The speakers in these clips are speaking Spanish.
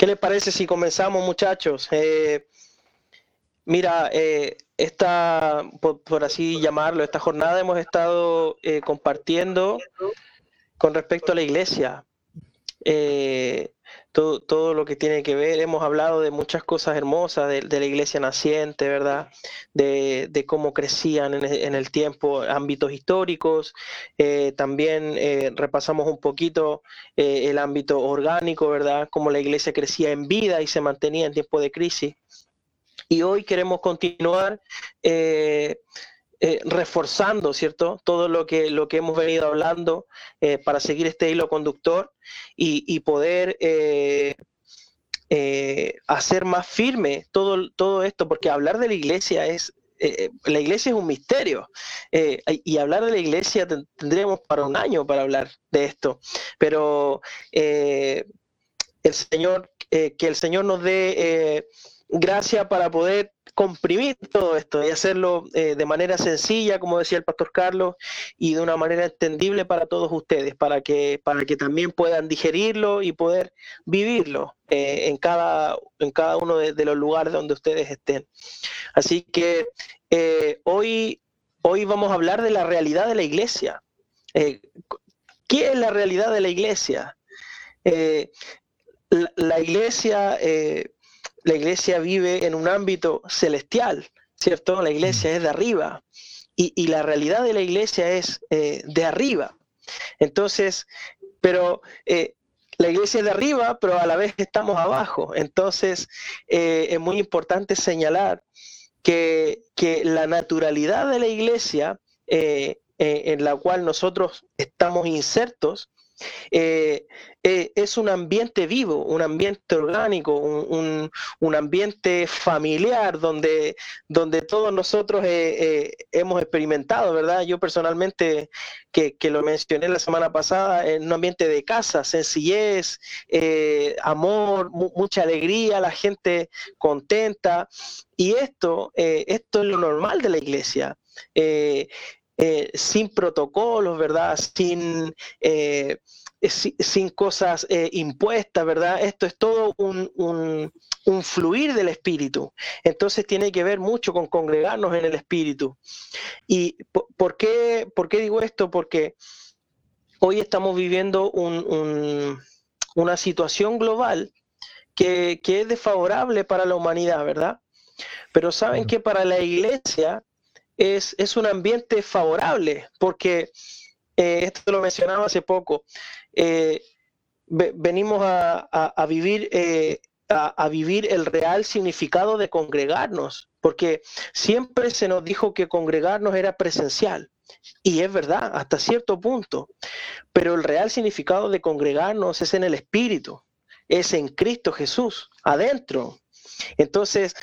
¿Qué les parece si comenzamos, muchachos? Eh, mira, eh, esta, por, así llamarlo, esta jornada hemos estado eh, compartiendo con respecto a la iglesia. Eh, todo, todo, lo que tiene que ver, hemos hablado de muchas cosas hermosas de, la iglesia naciente, ¿verdad? De, cómo crecían en, el tiempo ámbitos históricos, eh, también eh, repasamos un poquito el ámbito orgánico, ¿verdad? Cómo la iglesia crecía en vida y se mantenía en tiempo de crisis. Y hoy queremos continuar eh, reforzando, ¿cierto? Todo lo que, lo que hemos venido hablando eh, para seguir este hilo conductor y, poder eh, hacer más firme todo, todo esto, porque hablar de la iglesia es, la iglesia es un misterio y hablar de la iglesia tendríamos para un año para hablar de esto, pero el Señor, que el Señor nos dé gracia para poder comprimir todo esto y hacerlo eh, de manera sencilla, como decía el pastor Carlos, y de una manera entendible para todos ustedes, para que, para que también puedan digerirlo y poder vivirlo eh, en, cada, en cada uno de, los lugares donde ustedes estén. Así que eh, hoy, hoy vamos a hablar de la realidad de la iglesia. ¿Qué es la realidad de la iglesia? La, la, iglesia la iglesia vive en un ámbito celestial, ¿cierto? La iglesia mm. es de arriba y, la realidad de la iglesia es eh, de arriba. Entonces, pero eh, la iglesia es de arriba, pero a la vez estamos abajo. Entonces, eh, es muy importante señalar que, que, la naturalidad de la iglesia en la cual nosotros estamos insertos, eh, eh, es un ambiente vivo, un ambiente orgánico, un, ambiente familiar donde, donde todos nosotros eh, hemos experimentado, ¿verdad? Yo personalmente, que, lo mencioné la semana pasada, en un ambiente de casa, sencillez, amor, mucha alegría, la gente contenta. Y esto, esto es lo normal de la iglesia. Sin protocolos, ¿verdad? Sin, eh, sin cosas eh, impuestas, ¿verdad? Esto es todo un, un, fluir del espíritu. Entonces tiene que ver mucho con congregarnos en el espíritu. ¿Y por qué, por qué digo esto? Porque hoy estamos viviendo una situación global que, que, es desfavorable para la humanidad, ¿verdad? Pero saben que para la iglesia es, un ambiente favorable, porque eh, esto lo mencionaba hace poco, eh, venimos a, vivir, eh, a, vivir el real significado de congregarnos, porque siempre se nos dijo que congregarnos era presencial. Y es verdad, hasta cierto punto. Pero el real significado de congregarnos es en el Espíritu, es en Cristo Jesús, adentro. Entonces,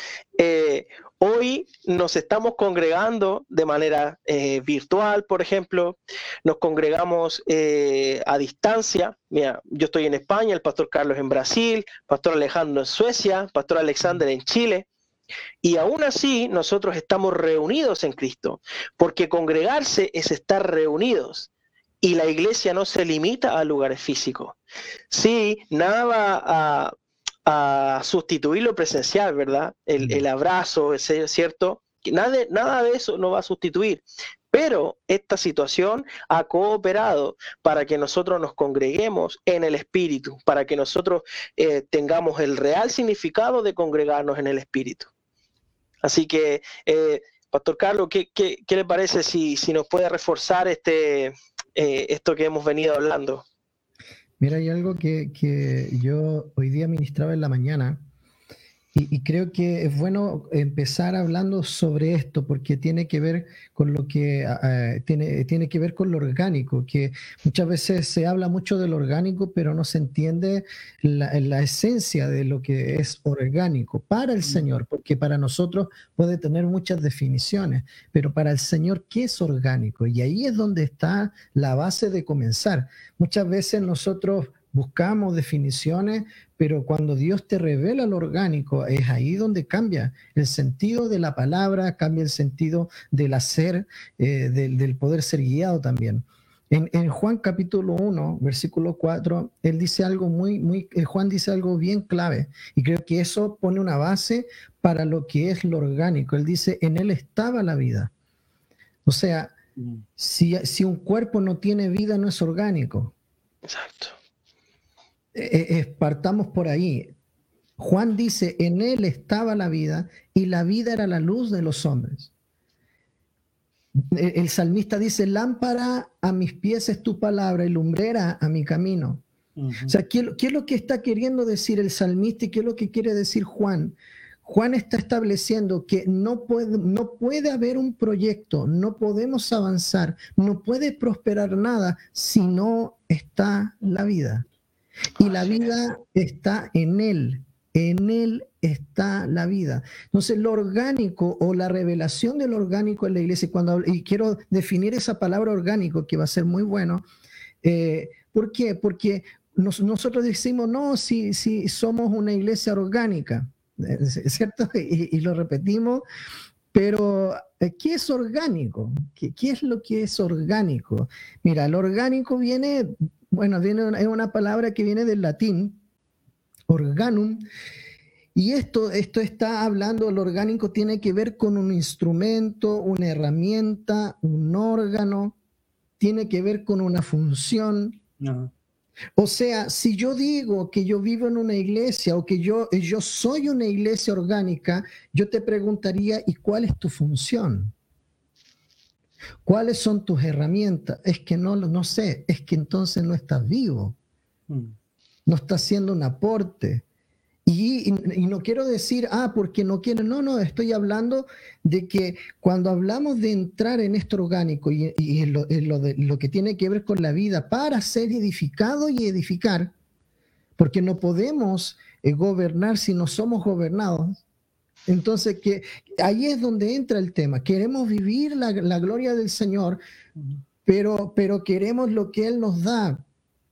Hoy nos estamos congregando de manera eh, virtual, por ejemplo, nos congregamos eh, a distancia. Mira, yo estoy en España, el pastor Carlos en Brasil, pastor Alejandro en Suecia, pastor Alexander en Chile. Y aún así nosotros estamos reunidos en Cristo, porque congregarse es estar reunidos. Y la iglesia no se limita a lugares físicos. Sí, nada a a sustituir lo presencial, ¿verdad? El, abrazo, es ¿cierto? Nada, nada de eso no va a sustituir. Pero esta situación ha cooperado para que nosotros nos congreguemos en el Espíritu, para que nosotros eh, tengamos el real significado de congregarnos en el Espíritu. Así que, eh, Pastor Carlos, ¿qué, le parece si, si, nos puede reforzar este, eh, esto que hemos venido hablando? Mira, hay algo que, que, yo hoy día ministraba en la mañana y, creo que es bueno empezar hablando sobre esto porque tiene que ver con lo que ah, ah, tiene, tiene que ver con lo orgánico, que muchas veces se habla mucho del orgánico, pero no se entiende la, la esencia de lo que es orgánico para el Señor, porque para nosotros puede tener muchas definiciones, pero para el Señor, ¿qué es orgánico? Y ahí es donde está la base de comenzar. Muchas veces nosotros buscamos definiciones, pero cuando Dios te revela lo orgánico, es ahí donde cambia el sentido de la palabra, cambia el sentido del hacer, eh, del, poder ser guiado también. En, Juan capítulo 1, versículo 4, él dice algo muy, muy, eh, Juan dice algo bien clave y creo que eso pone una base para lo que es lo orgánico. Él dice, en él estaba la vida. O sea, mm. si, si un cuerpo no tiene vida, no es orgánico. Exacto. Eh, eh, partamos por ahí. Juan dice, en él estaba la vida y la vida era la luz de los hombres. El salmista dice, lámpara a mis pies es tu palabra y lumbrera a mi camino. O sea, ¿qué, es lo que está queriendo decir el salmista y qué es lo que quiere decir Juan? Juan está estableciendo que no puede, no puede haber un proyecto, no podemos avanzar, no puede prosperar nada si no está la vida. Y la vida está en él, en Él está la vida. Entonces, lo orgánico o la revelación de lo orgánico en la iglesia, cuando, y quiero definir esa palabra orgánico que va a ser muy bueno. Eh, ¿Por qué? Porque nosotros decimos, no, si, si somos una iglesia orgánica, ¿es cierto? Y, lo repetimos, pero eh, ¿qué es orgánico? ¿Qué, ¿Qué, es lo que es orgánico? Mira, el orgánico viene, bueno, viene, es una palabra que viene del latín, organum. Y esto, esto está hablando, lo orgánico tiene que ver con un instrumento, una herramienta, un órgano, tiene que ver con una función. O sea, si yo digo que yo vivo en una iglesia o que yo, yo soy una iglesia orgánica, yo te preguntaría, ¿y cuál es tu función? ¿Cuáles son tus herramientas? Es que no, no sé, es que entonces no estás vivo. Mm no está haciendo un aporte. Y, no quiero decir, ah, porque no quieren, no, no, estoy hablando de que cuando hablamos de entrar en esto orgánico y, en, lo, de, lo, que tiene que ver con la vida para ser edificado y edificar, porque no podemos eh, gobernar si no somos gobernados. Entonces, que ahí es donde entra el tema. Queremos vivir la, la gloria del Señor, pero, pero queremos lo que Él nos da.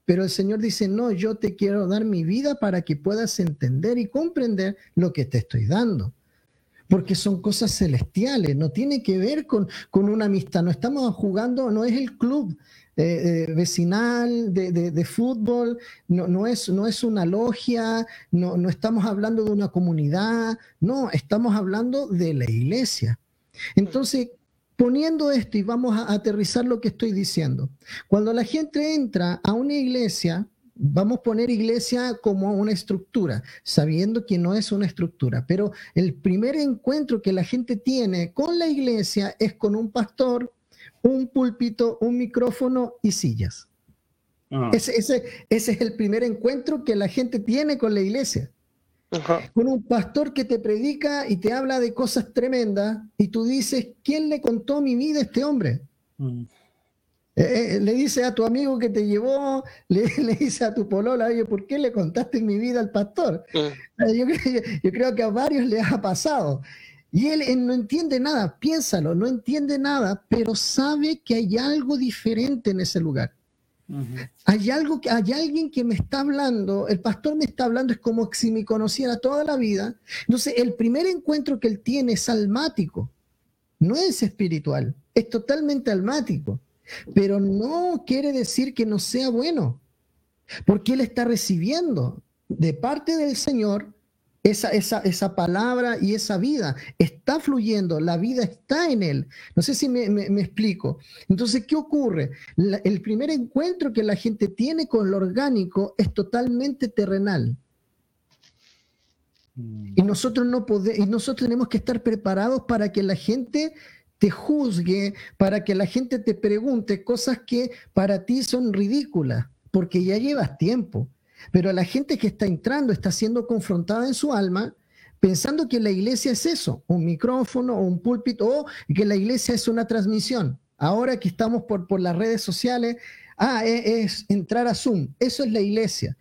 Pero el Señor dice, no, yo te quiero dar mi vida para que puedas entender y comprender lo que te estoy dando. Porque son cosas celestiales, no tiene que ver con, con una amistad. No estamos jugando, no es el club eh, eh, vecinal de, fútbol, no, no, es, no es una logia, no, no estamos hablando de una comunidad, no, estamos hablando de la iglesia. Entonces, poniendo esto y vamos a aterrizar lo que estoy diciendo. Cuando la gente entra a una iglesia, vamos a poner iglesia como una estructura, sabiendo que no es una estructura, pero el primer encuentro que la gente tiene con la iglesia es con un pastor, un púlpito, un micrófono y sillas. Ah. Ese, ese, ese es el primer encuentro que la gente tiene con la iglesia con un pastor que te predica y te habla de cosas tremendas y tú dices, ¿quién le contó mi vida a este hombre? Mm. Eh, eh, le dice a tu amigo que te llevó, le, dice a tu polola, oye, ¿por qué le contaste mi vida al pastor? Mm. Eh, yo, creo, que a varios le ha pasado. Y él, él, no entiende nada, piénsalo, no entiende nada, pero sabe que hay algo diferente en ese lugar. Hay algo que hay alguien que me está hablando, el pastor me está hablando, es como si me conociera toda la vida. Entonces, el primer encuentro que él tiene es almático, no es espiritual, es totalmente almático, pero no quiere decir que no sea bueno, porque él está recibiendo de parte del Señor esa, esa, esa, palabra y esa vida está fluyendo, la vida está en él. No sé si me, explico. Entonces, ¿qué ocurre? el primer encuentro que la gente tiene con lo orgánico es totalmente terrenal. Y mm. nosotros, no podemos, y nosotros tenemos que estar preparados para que la gente te juzgue, para que la gente te pregunte cosas que para ti son ridículas, porque ya llevas tiempo. Pero la gente que está entrando está siendo confrontada en su alma pensando que la iglesia es eso, un micrófono o un púlpito, o que la iglesia es una transmisión. Ahora que estamos por, por las redes sociales, ah, es, es entrar a Zoom, eso es la iglesia.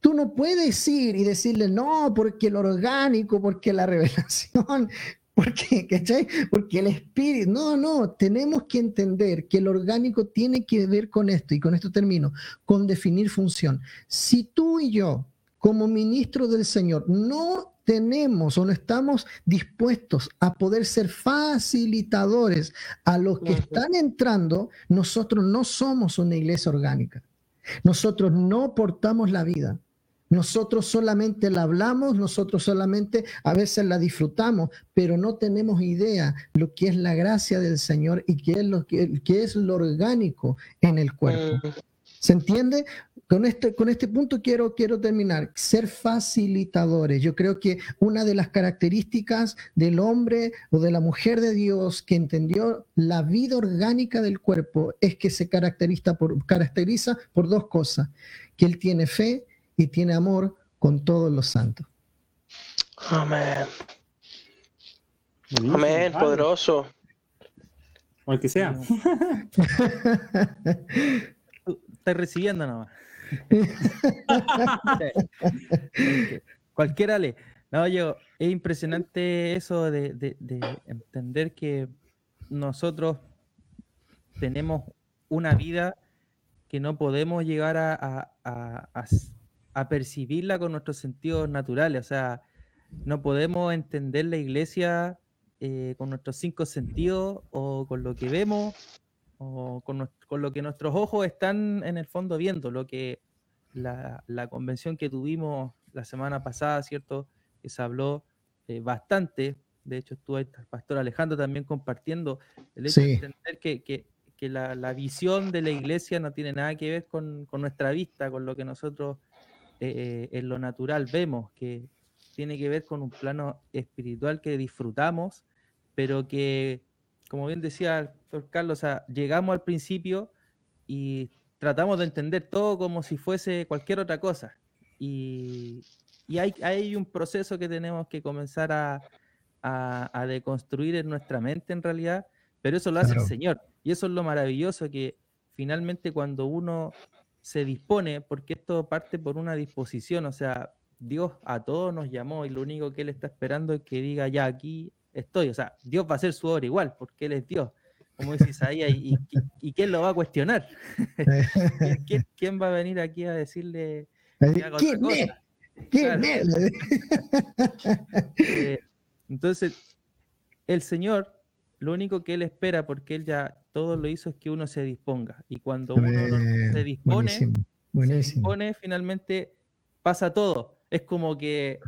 Tú no puedes ir y decirle, no, porque el orgánico, porque la revelación, porque, ¿cachai? Porque el espíritu, no, no, tenemos que entender que el orgánico tiene que ver con esto, y con esto termino, con definir función. Si tú y yo como ministros del Señor no tenemos o no estamos dispuestos a poder ser facilitadores a los que están entrando, nosotros no somos una iglesia orgánica. Nosotros no portamos la vida. Nosotros solamente la hablamos, nosotros solamente a veces la disfrutamos, pero no tenemos idea lo que es la gracia del Señor y qué es lo, que, es lo orgánico en el cuerpo. ¿Se entiende? Con este, con este punto quiero, quiero terminar. Ser facilitadores. Yo creo que una de las características del hombre o de la mujer de Dios que entendió la vida orgánica del cuerpo es que se caracteriza por, caracteriza por dos cosas. Que él tiene fe y tiene amor con todos los santos. Amén. Amén, poderoso. O el que sea. Estás recibiendo nomás. Cualquiera le. No, yo, es impresionante eso de, entender que nosotros tenemos una vida que no podemos llegar a, a percibirla con nuestros sentidos naturales. O sea, no podemos entender la iglesia eh, con nuestros cinco sentidos o con lo que vemos o con, lo que nuestros ojos están en el fondo viendo. Lo que la, convención que tuvimos la semana pasada, ¿cierto? Que se habló eh, bastante. De hecho, estuvo el pastor Alejandro también compartiendo el hecho de entender que, la, visión de la iglesia no tiene nada que ver con, con nuestra vista, con lo que nosotros eh, en lo natural vemos, que tiene que ver con un plano espiritual que disfrutamos, pero que, como bien decía el doctor Carlos, llegamos al principio y tratamos de entender todo como si fuese cualquier otra cosa. Y, hay, hay, un proceso que tenemos que comenzar a, a, deconstruir en nuestra mente en realidad, pero eso lo hace el Señor. Y eso es lo maravilloso, que finalmente cuando uno se dispone, porque esto parte por una disposición, o sea, Dios a todos nos llamó y lo único que Él está esperando es que diga, ya aquí estoy, o sea, Dios va a hacer su obra igual, porque Él es Dios, como dices ahí, y, y, quién lo va a cuestionar? ¿Quién, va a venir aquí a decirle que haga otra cosa? Eh, entonces, el Señor, lo único que Él espera, porque Él ya todo lo hizo es que uno se disponga. Y cuando uno se dispone, se dispone, finalmente pasa todo. Es como que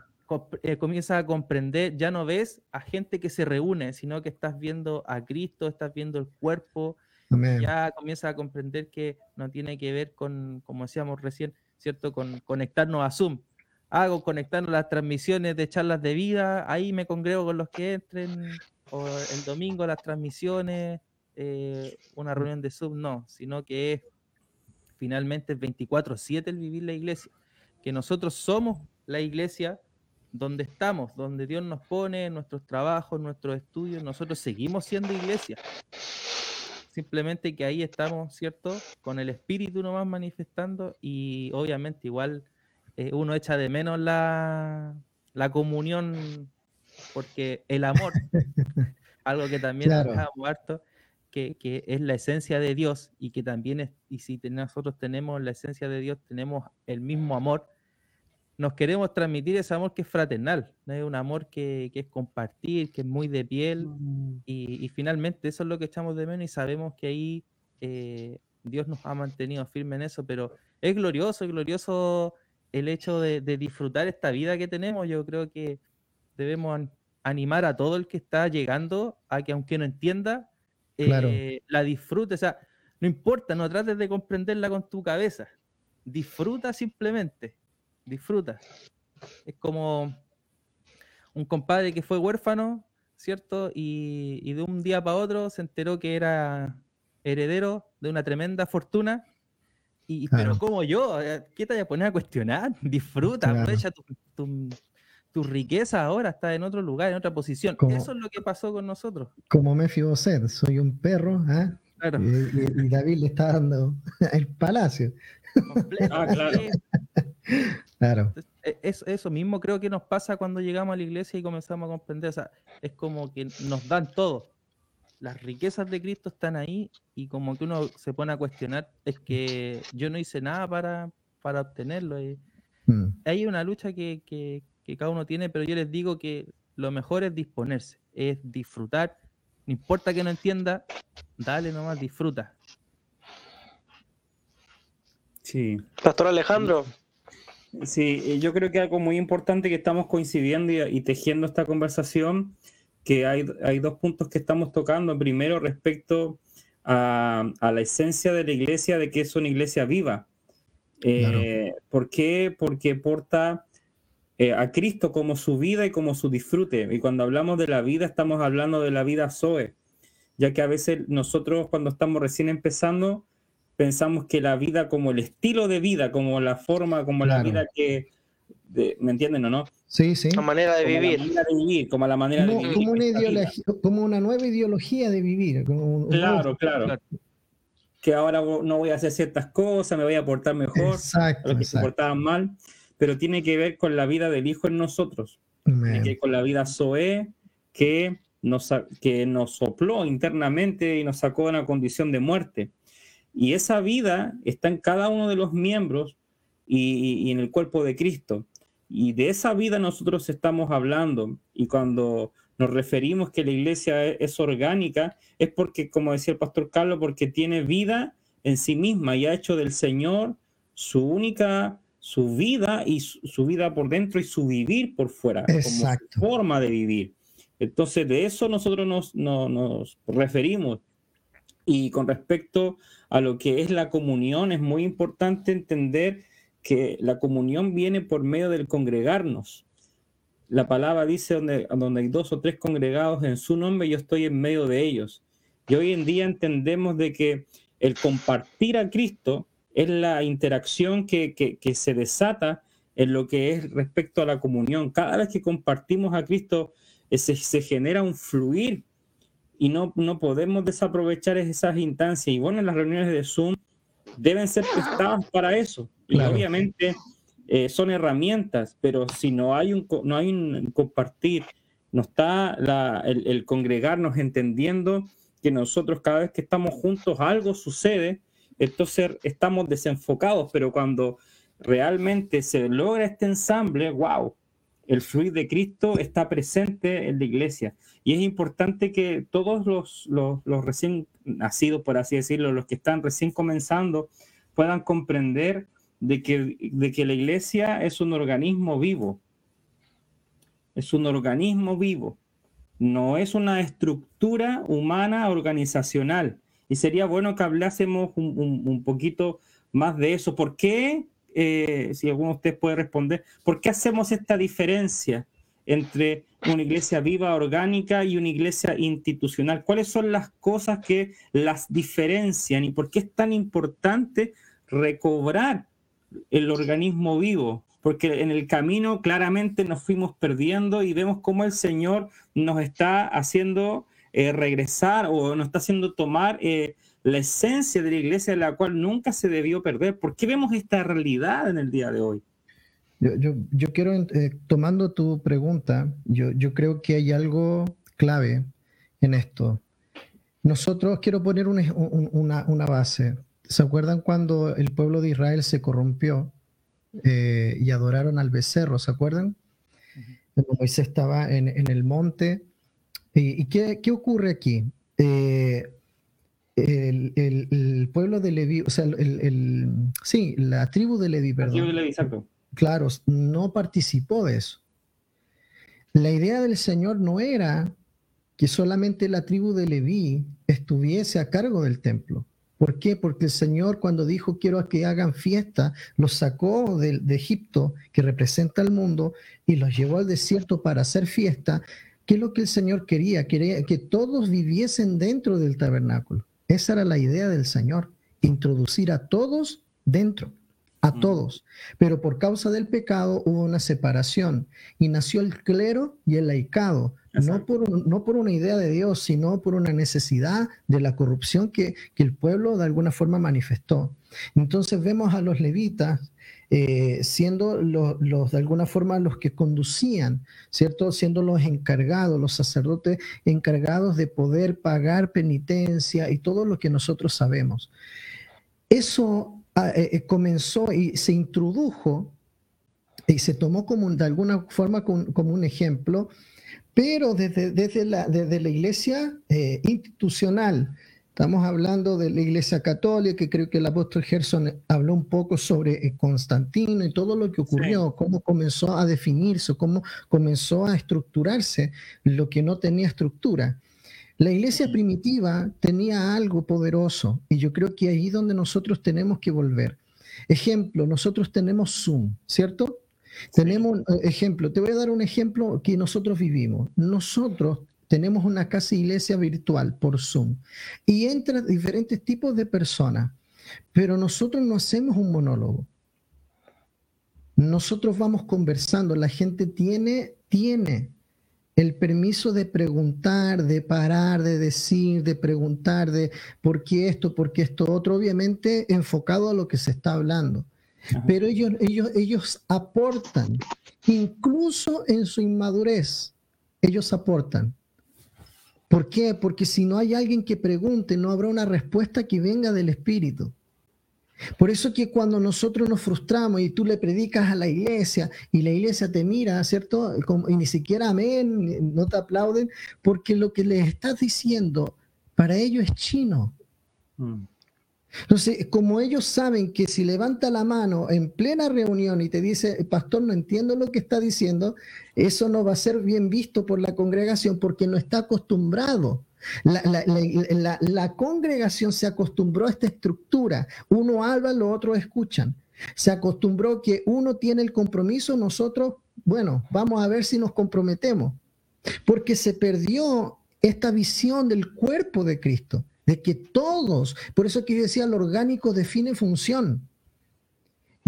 eh, comienzas a comprender, ya no ves a gente que se reúne, sino que estás viendo a Cristo, estás viendo el cuerpo, ya comienzas a comprender que no tiene que ver con, como decíamos recién, ¿cierto? Con conectarnos a Zoom. Hago conectarnos las transmisiones de charlas de vida, ahí me congrego con los que entren, o el domingo las transmisiones, eh, una reunión de sub, no, sino que es finalmente 24/7 el vivir la iglesia, que nosotros somos la iglesia donde estamos, donde Dios nos pone, nuestros trabajos, nuestros estudios, nosotros seguimos siendo iglesia. Simplemente que ahí estamos, ¿cierto? Con el espíritu nomás manifestando y obviamente igual eh, uno echa de menos la, la comunión porque el amor, algo que también claro. harto, que, es la esencia de Dios y que también es, y si nosotros tenemos la esencia de Dios, tenemos el mismo amor, nos queremos transmitir ese amor que es fraternal, es un amor que, es compartir, que es muy de piel mm. y, finalmente eso es lo que echamos de menos y sabemos que ahí eh, Dios nos ha mantenido firme en eso, pero es glorioso, es glorioso el hecho de, de disfrutar esta vida que tenemos, yo creo que debemos animar a todo el que está llegando a que aunque no entienda, eh, la disfrute, o sea, no importa, no trates de comprenderla con tu cabeza, disfruta simplemente, disfruta. Es como un compadre que fue huérfano, ¿cierto? Y, de un día para otro se enteró que era heredero de una tremenda fortuna. Y, Pero como yo, eh, ¿qué te voy a poner a cuestionar? Disfruta, aprovecha tu, tu riqueza ahora está en otro lugar, en otra posición. Eso es lo que pasó con nosotros. Como Mefiboset, soy un perro, ¿ah? y, David le está dando el palacio. Ah, claro. claro. E, eso mismo creo que nos pasa cuando llegamos a la iglesia y comenzamos a comprender. O sea, es como que nos dan todo. Las riquezas de Cristo están ahí y como que uno se pone a cuestionar, es que yo no hice nada para, para obtenerlo. Y, mm. hay una lucha que, que, cada uno tiene, pero yo les digo que lo mejor es disponerse, es disfrutar. No importa que no entienda, dale nomás, disfruta. Sí. Pastor Alejandro. Sí, yo creo que algo muy importante que estamos coincidiendo y, tejiendo esta conversación, que hay, hay, dos puntos que estamos tocando. Primero, respecto a, la esencia de la iglesia, de que es una iglesia viva. Eh, ¿Por qué? Porque porta eh, a Cristo como su vida y como su disfrute. Y cuando hablamos de la vida, estamos hablando de la vida Zoe, ya que a veces nosotros cuando estamos recién empezando, pensamos que la vida como el estilo de vida, como la forma, como la vida que, ¿me entienden o no? Sí, sí. La manera de vivir. La manera de vivir, como la manera de vivir. Como una, como una nueva ideología de vivir. claro, claro, Que ahora no voy a hacer ciertas cosas, me voy a portar mejor, exacto, los que se portaban mal, pero tiene que ver con la vida del Hijo en nosotros, que con la vida Zoe que nos, que nos sopló internamente y nos sacó de una condición de muerte. Y esa vida está en cada uno de los miembros y, en el cuerpo de Cristo. Y de esa vida nosotros estamos hablando. Y cuando nos referimos que la iglesia es, orgánica, es porque, como decía el pastor Carlos, porque tiene vida en sí misma y ha hecho del Señor su única, su vida y su, vida por dentro y su vivir por fuera, Exacto. como forma de vivir. Entonces, de eso nosotros nos, nos referimos. Y con respecto a lo que es la comunión, es muy importante entender que la comunión viene por medio del congregarnos. La palabra dice donde, donde hay dos o tres congregados en su nombre, yo estoy en medio de ellos. Y hoy en día entendemos de que el compartir a Cristo es la interacción que, que, se desata en lo que es respecto a la comunión. Cada vez que compartimos a Cristo, eh, se, se genera un fluir y no, no podemos desaprovechar esas instancias. Y bueno, las reuniones de Zoom deben ser prestadas para eso. Y obviamente eh, son herramientas, pero si no hay un, no hay un compartir, no está la, el, el, congregarnos entendiendo que nosotros cada vez que estamos juntos algo sucede, entonces estamos desenfocados, pero cuando realmente se logra este ensamble, wow, el fluir de Cristo está presente en la iglesia. Y es importante que todos los, los, recién nacidos, por así decirlo, los que están recién comenzando, puedan comprender de que, de que la iglesia es un organismo vivo. Es un organismo vivo. No es una estructura humana organizacional. Y sería bueno que hablásemos un, poquito más de eso. ¿Por qué eh, si alguno de ustedes puede responder, ¿por qué hacemos esta diferencia entre una iglesia viva, orgánica y una iglesia institucional? ¿Cuáles son las cosas que las diferencian y por qué es tan importante recobrar el organismo vivo? Porque en el camino claramente nos fuimos perdiendo y vemos cómo el Señor nos está haciendo eh, regresar o nos está haciendo tomar eh, la esencia de la iglesia de la cual nunca se debió perder. ¿Por qué vemos esta realidad en el día de hoy? Yo, quiero, eh, tomando tu pregunta, yo, yo creo que hay algo clave en esto. Nosotros quiero poner una, una, base. ¿Se acuerdan cuando el pueblo de Israel se corrompió eh, y adoraron al becerro? ¿Se acuerdan? Cuando Moisés estaba en, el monte. ¿Y, qué, qué, ocurre aquí? Eh, el, pueblo de Leví, o sea, el, sí, la tribu de Leví, perdón. tribu de Leví, exacto. Claro, no participó de eso. La idea del Señor no era que solamente la tribu de Leví estuviese a cargo del templo. ¿Por qué? Porque el Señor cuando dijo quiero que hagan fiesta, los sacó de, de Egipto, que representa el mundo, y los llevó al desierto para hacer fiesta. ¿Qué es lo que el Señor quería? Quería que todos viviesen dentro del tabernáculo. Esa era la idea del Señor, introducir a todos dentro, a mm. todos. Pero por causa del pecado hubo una separación y nació el clero y el laicado, no por, no por, una idea de Dios, sino por una necesidad de la corrupción que, que el pueblo de alguna forma manifestó. Entonces vemos a los levitas eh, siendo los, de alguna forma los que conducían, ¿cierto? Siendo los encargados, los sacerdotes encargados de poder pagar penitencia y todo lo que nosotros sabemos. Eso ah, eh, eh, comenzó y se introdujo y se tomó como de alguna forma como, un ejemplo, pero desde, desde, la, desde la iglesia institucional, estamos hablando de la iglesia católica, que creo que el apóstol Gerson habló un poco sobre eh, Constantino y todo lo que ocurrió, cómo comenzó a definirse, cómo comenzó a estructurarse lo que no tenía estructura. La iglesia primitiva tenía algo poderoso y yo creo que ahí donde nosotros tenemos que volver. Ejemplo, nosotros tenemos Zoom, ¿cierto? Tenemos, eh, ejemplo, te voy a dar un ejemplo que nosotros vivimos. Nosotros tenemos una casa iglesia virtual por Zoom y entran diferentes tipos de personas, pero nosotros no hacemos un monólogo. Nosotros vamos conversando, la gente tiene, tiene el permiso de preguntar, de parar, de decir, de preguntar, de por qué esto, por qué esto otro, obviamente enfocado a lo que se está hablando. Pero ellos, ellos, ellos aportan, incluso en su inmadurez, ellos aportan. ¿Por qué? Porque si no hay alguien que pregunte, no habrá una respuesta que venga del Espíritu. Por eso que cuando nosotros nos frustramos y tú le predicas a la iglesia y la iglesia te mira, ¿cierto? Y ni siquiera amén, no te aplauden, porque lo que les estás diciendo para ellos es chino. Mm. Entonces, como ellos saben que si levanta la mano en plena reunión y te dice, pastor, no entiendo lo que está diciendo, eso no va a ser bien visto por la congregación porque no está acostumbrado. La, congregación se acostumbró a esta estructura. Uno habla, los otros escuchan. Se acostumbró que uno tiene el compromiso, nosotros, bueno, vamos a ver si nos comprometemos. Porque se perdió esta visión del cuerpo de Cristo de que todos, por eso que yo decía, lo orgánico define función.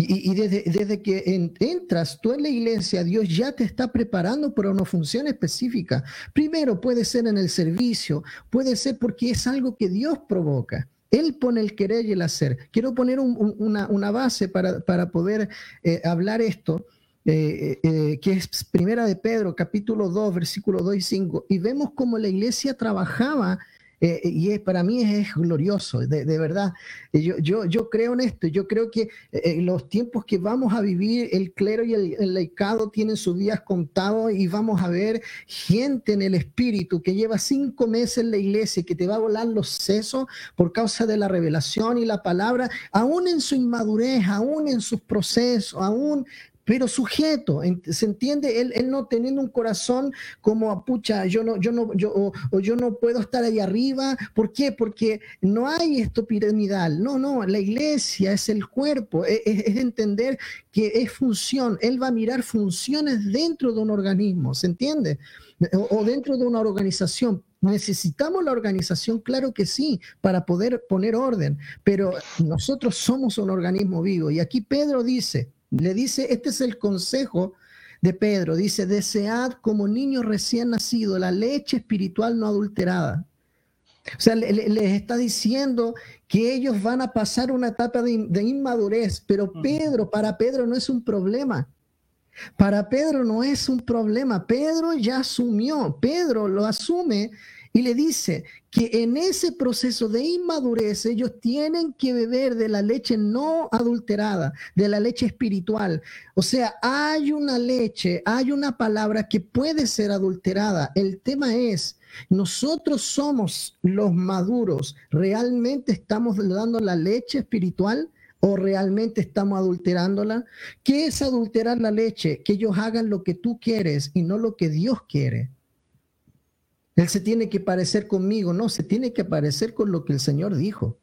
Y, desde, desde, que entras tú en la iglesia, Dios ya te está preparando para una función específica. Primero puede ser en el servicio, puede ser porque es algo que Dios provoca. Él pone el querer y el hacer. Quiero poner una, base para, poder eh, hablar esto, eh, eh, que es Primera de Pedro, capítulo 2, versículo 2 y 5. Y vemos cómo la iglesia trabajaba eh, y es, para mí es, glorioso, de, verdad. Yo, yo, yo, creo en esto, yo creo que eh, los tiempos que vamos a vivir, el clero y el, el, laicado tienen sus días contados y vamos a ver gente en el espíritu que lleva cinco meses en la iglesia y que te va a volar los sesos por causa de la revelación y la palabra, aún en su inmadurez, aún en sus procesos, aún pero sujeto, ¿se entiende? Él, no teniendo un corazón como, pucha, yo no, yo no, yo, o, yo no puedo estar ahí arriba. ¿Por qué? Porque no hay esto piramidal. No, no, la iglesia es el cuerpo, e, es, es entender que es función. Él va a mirar funciones dentro de un organismo, ¿se entiende? O dentro de una organización. ¿Necesitamos la organización? Claro que sí, para poder poner orden, pero nosotros somos un organismo vivo. Y aquí Pedro dice, le dice, este es el consejo de Pedro, dice, desead como niño recién nacido la leche espiritual no adulterada. O sea, les está diciendo que ellos van a pasar una etapa de, de, inmadurez, pero Pedro, para Pedro no es un problema. Para Pedro no es un problema. Pedro ya asumió, Pedro lo asume y le dice que en ese proceso de inmadurez ellos tienen que beber de la leche no adulterada, de la leche espiritual. O sea, hay una leche, hay una palabra que puede ser adulterada. El tema es, nosotros somos los maduros, ¿realmente estamos dando la leche espiritual? ¿O realmente estamos adulterándola? ¿Qué es adulterar la leche? Que ellos hagan lo que tú quieres y no lo que Dios quiere. Él se tiene que parecer conmigo, no, se tiene que parecer con lo que el Señor dijo.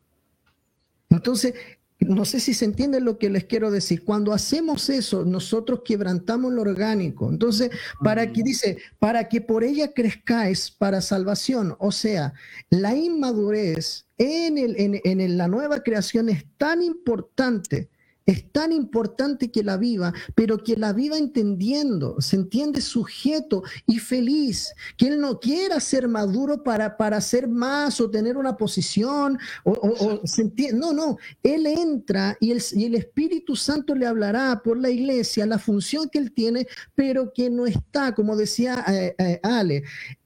Entonces, no sé si se entiende lo que les quiero decir. Cuando hacemos eso, nosotros quebrantamos lo orgánico. Entonces, para que dice, para que por ella crezcáis para salvación. O sea, la inmadurez en, el, en, en la nueva creación es tan importante es tan importante que la viva, pero que la viva entendiendo, se entiende sujeto y feliz, que él no quiera ser maduro para, para ser más o tener una posición, o, no, no, él entra y el, y el Espíritu Santo le hablará por la iglesia, la función que él tiene, pero que no está, como decía eh, eh, Ale,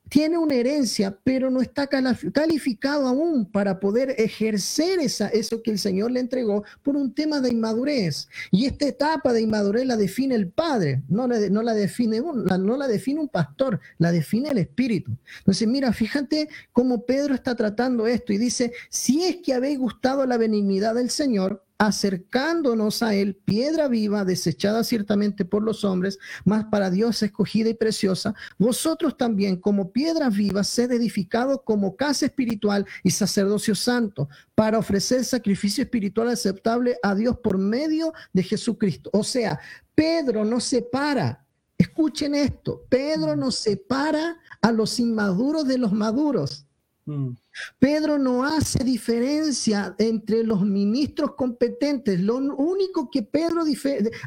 tiene una herencia, pero no está calificado aún para poder ejercer eso que el Señor le entregó por un tema de inmadurez. Y esta etapa de inmadurez la define el Padre, no la, no la define un, no la define un pastor, la define el Espíritu. Entonces, mira, fíjate cómo Pedro está tratando esto y dice, si es que habéis gustado la benignidad del Señor, acercándonos a Él, piedra viva, desechada ciertamente por los hombres, mas para Dios escogida y preciosa, vosotros también como piedras vivas, sed edificados como casa espiritual y sacerdocio santo, para ofrecer sacrificio espiritual aceptable a Dios por medio de Jesucristo. O sea, Pedro no separa, escuchen esto, Pedro no separa a los inmaduros de los maduros. Mm. Pedro no hace diferencia entre los ministros competentes. Lo único que Pedro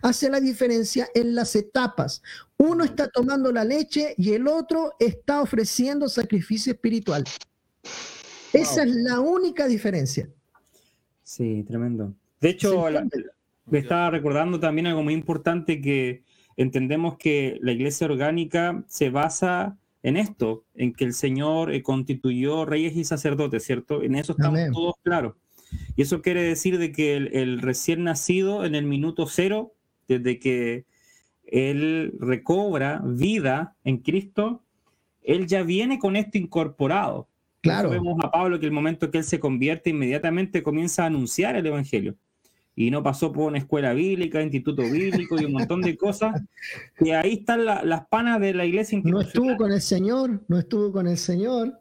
hace la diferencia en las etapas. Uno está tomando la leche y el otro está ofreciendo sacrificio espiritual. Esa es la única diferencia. Sí, tremendo. De hecho, me estaba recordando también algo muy importante que entendemos que la iglesia orgánica se basa en esto, en que el Señor eh, constituyó reyes y sacerdotes, ¿cierto? En eso estamos todos claros. Y eso quiere decir de que el, recién nacido en el minuto cero, desde que él recobra vida en Cristo, él ya viene con esto incorporado. Claro. vemos a Pablo que el momento que él se convierte, inmediatamente comienza a anunciar el Evangelio y no pasó por una escuela bíblica, instituto bíblico y un montón de cosas. Y ahí están las panas de la iglesia No estuvo con el Señor, no estuvo con el Señor.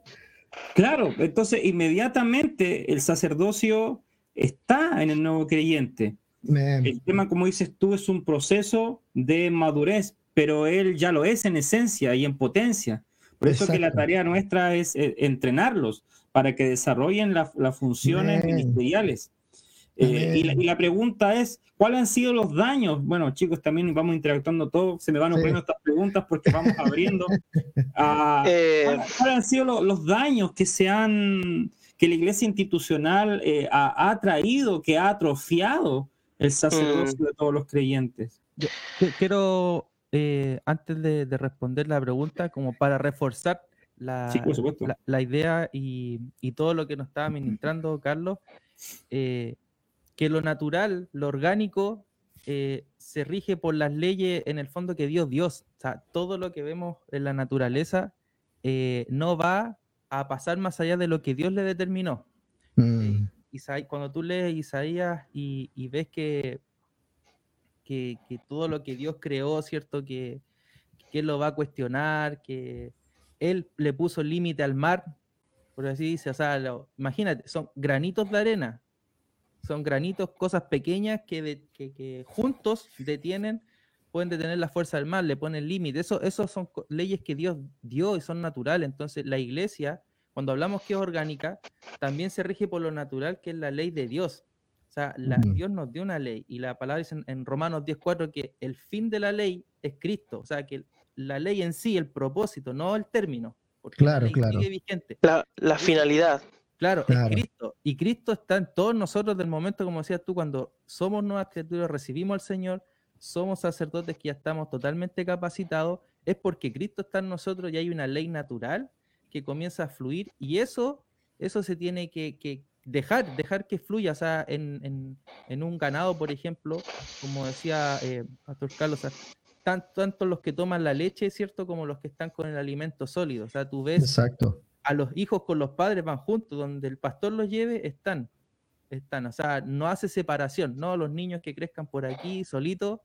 Claro, entonces inmediatamente el sacerdocio está en el nuevo creyente. El tema, como dices tú, es un proceso de madurez, pero él ya lo es en esencia y en potencia. Por eso que la tarea nuestra es eh, entrenarlos para que desarrollen las funciones ministeriales. Eh, y, la, pregunta es, ¿cuáles han sido los daños? Bueno, chicos, también vamos interactuando todos, se me van ocurriendo estas preguntas porque vamos abriendo. Eh, ¿Cuáles han sido los, daños que se han, que la iglesia institucional eh, ha, traído, que ha atrofiado el sacerdocio mm. de todos los creyentes? quiero, antes de, responder la pregunta, como para reforzar la, la, idea y, y, todo lo que nos estaba ministrando Carlos, eh, que lo natural, lo orgánico, eh, se rige por las leyes en el fondo que Dios dio. O sea, todo lo que vemos en la naturaleza eh, no va a pasar más allá de lo que Dios le determinó. Mm. cuando tú lees Isaías y, ves que, que, todo lo que Dios creó, ¿cierto? Que, que Él lo va a cuestionar, que Él le puso límite al mar, por así dice, o sea, imagínate, son granitos de arena, son granitos, cosas pequeñas que, que, juntos detienen, pueden detener la fuerza del mal, le ponen límite. Eso, eso son leyes que Dios dio y son naturales. Entonces, la iglesia, cuando hablamos que es orgánica, también se rige por lo natural, que es la ley de Dios. O sea, Dios nos dio una ley y la palabra dice en, Romanos 10.4 que el fin de la ley es Cristo. O sea, que la ley en sí, el propósito, no el término. claro, claro. La, la finalidad. Claro, es Cristo. Y Cristo está en todos nosotros del momento, como decías tú, cuando somos nuevas criaturas, recibimos al Señor, somos sacerdotes que ya estamos totalmente capacitados, es porque Cristo está en nosotros y hay una ley natural que comienza a fluir y eso, eso se tiene que, dejar, dejar que fluya. O sea, en, un ganado, por ejemplo, como decía eh, Pastor Carlos, tanto, los que toman la leche, ¿cierto? Como los que están con el alimento sólido. O sea, tú ves Exacto a los hijos con los padres van juntos, donde el pastor los lleve, están. Están, o sea, no hace separación, ¿no? Los niños que crezcan por aquí solitos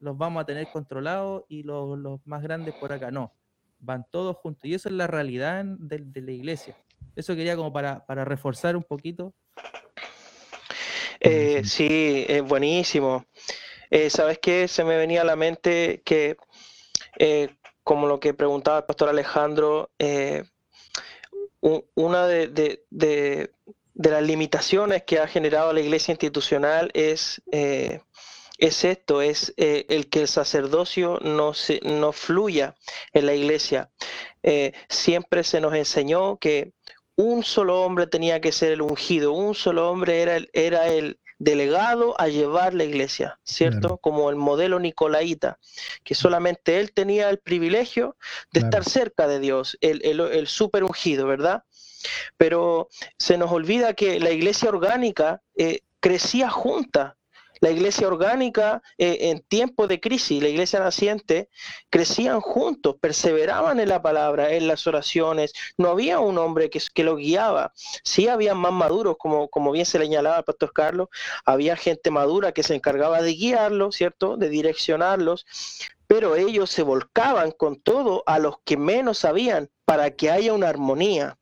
los vamos a tener controlados y los, más grandes por acá, no. Van todos juntos. Y eso es la realidad de, la iglesia. Eso quería como para, reforzar un poquito. Eh, sí, es buenísimo. Eh, ¿Sabes qué? Se me venía a la mente que, eh, como lo que preguntaba el pastor Alejandro, una de, las limitaciones que ha generado la iglesia institucional es, eh, es esto, es eh, el que el sacerdocio no, se, no fluya en la iglesia. Eh, siempre se nos enseñó que un solo hombre tenía que ser el ungido, un solo hombre era el, era el delegado a llevar la iglesia, ¿cierto? Como el modelo nicolaita, que solamente él tenía el privilegio de estar cerca de Dios, el, el, super ungido, ¿verdad? Pero se nos olvida que la iglesia orgánica eh, crecía junta la iglesia orgánica eh, en tiempos de crisis, la iglesia naciente, crecían juntos, perseveraban en la palabra, en las oraciones. No había un hombre que, que lo guiaba. Sí había más maduros, como, como bien se le señalaba al pastor Carlos, había gente madura que se encargaba de guiarlos, ¿cierto? De direccionarlos, pero ellos se volcaban con todo a los que menos sabían para que haya una armonía.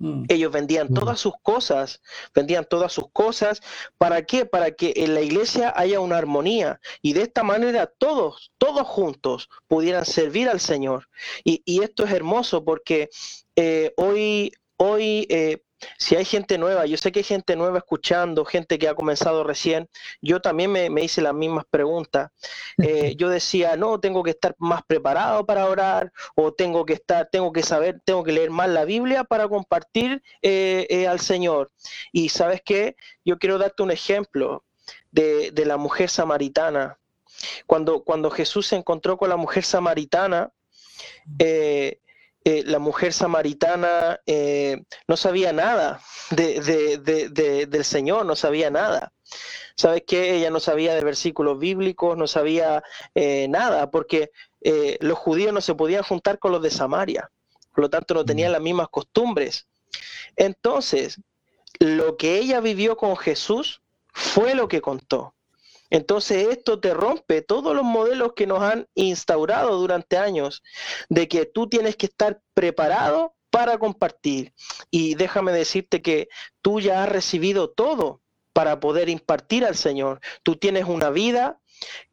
Mm. Ellos vendían mm. todas sus cosas, vendían todas sus cosas. ¿Para qué? Para que en la iglesia haya una armonía y de esta manera todos, todos juntos pudieran servir al Señor. Y, esto es hermoso porque eh, hoy, hoy eh, si hay gente nueva, yo sé que hay gente nueva escuchando, gente que ha comenzado recién, yo también me, hice las mismas preguntas. Eh, yo decía, no, tengo que estar más preparado para orar, o tengo que estar, tengo que saber, tengo que leer más la Biblia para compartir eh, eh, al Señor. Y sabes qué, yo quiero darte un ejemplo de, de la mujer samaritana. Cuando, cuando Jesús se encontró con la mujer samaritana, eh, la mujer samaritana eh, no sabía nada del Señor, no sabía nada. ¿Sabes qué? Ella no sabía de versículos bíblicos, no sabía eh, nada, porque los judíos no se podían juntar con los de Samaria, por lo tanto no tenían mm. las mismas costumbres. Entonces, lo que ella vivió con Jesús fue lo que contó. Entonces esto te rompe todos los modelos que nos han instaurado durante años de que tú tienes que estar preparado para compartir. Y déjame decirte que tú ya has recibido todo para poder impartir al Señor. Tú tienes una vida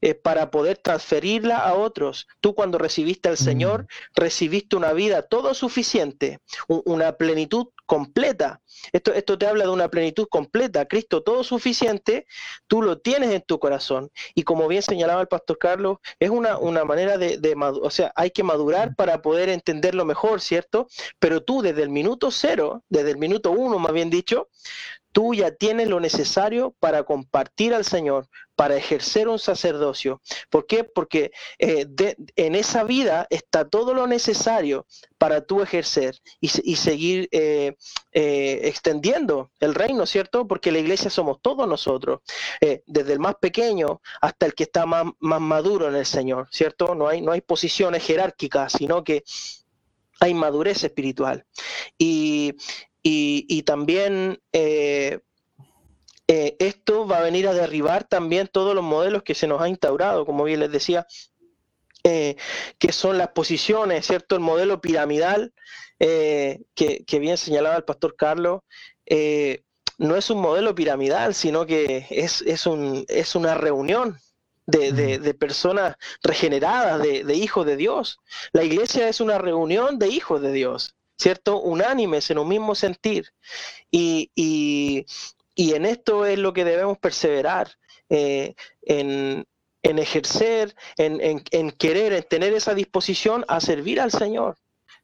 eh, para poder transferirla a otros. Tú cuando recibiste al Señor, mm. recibiste una vida todo suficiente, una plenitud completa. Esto, esto te habla de una plenitud completa. Cristo todo suficiente, tú lo tienes en tu corazón. Y como bien señalaba el pastor Carlos, es una, una manera de, de o sea, hay que madurar para poder entenderlo mejor, ¿cierto? Pero tú desde el minuto cero, desde el minuto uno más bien dicho, tú ya tienes lo necesario para compartir al Señor, para ejercer un sacerdocio. ¿Por qué? Porque eh, en esa vida está todo lo necesario para tú ejercer y, seguir eh, eh, extendiendo el reino, ¿cierto? Porque la iglesia somos todos nosotros, desde el más pequeño hasta el que está más, maduro en el Señor, ¿cierto? No hay, no hay posiciones jerárquicas, sino que hay madurez espiritual. Y, y, también eh, eh, esto va a venir a derribar también todos los modelos que se nos ha instaurado, como bien les decía, eh, que son las posiciones, ¿cierto? El modelo piramidal que, bien señalaba el pastor Carlos, no es un modelo piramidal, sino que es, es, un, es una reunión de, de, personas regeneradas, de, de, hijos de Dios. La iglesia es una reunión de hijos de Dios. ¿Cierto? Unánimes en un mismo sentir. Y, en esto es lo que debemos perseverar, eh, en, ejercer, en, querer, en tener esa disposición a servir al Señor.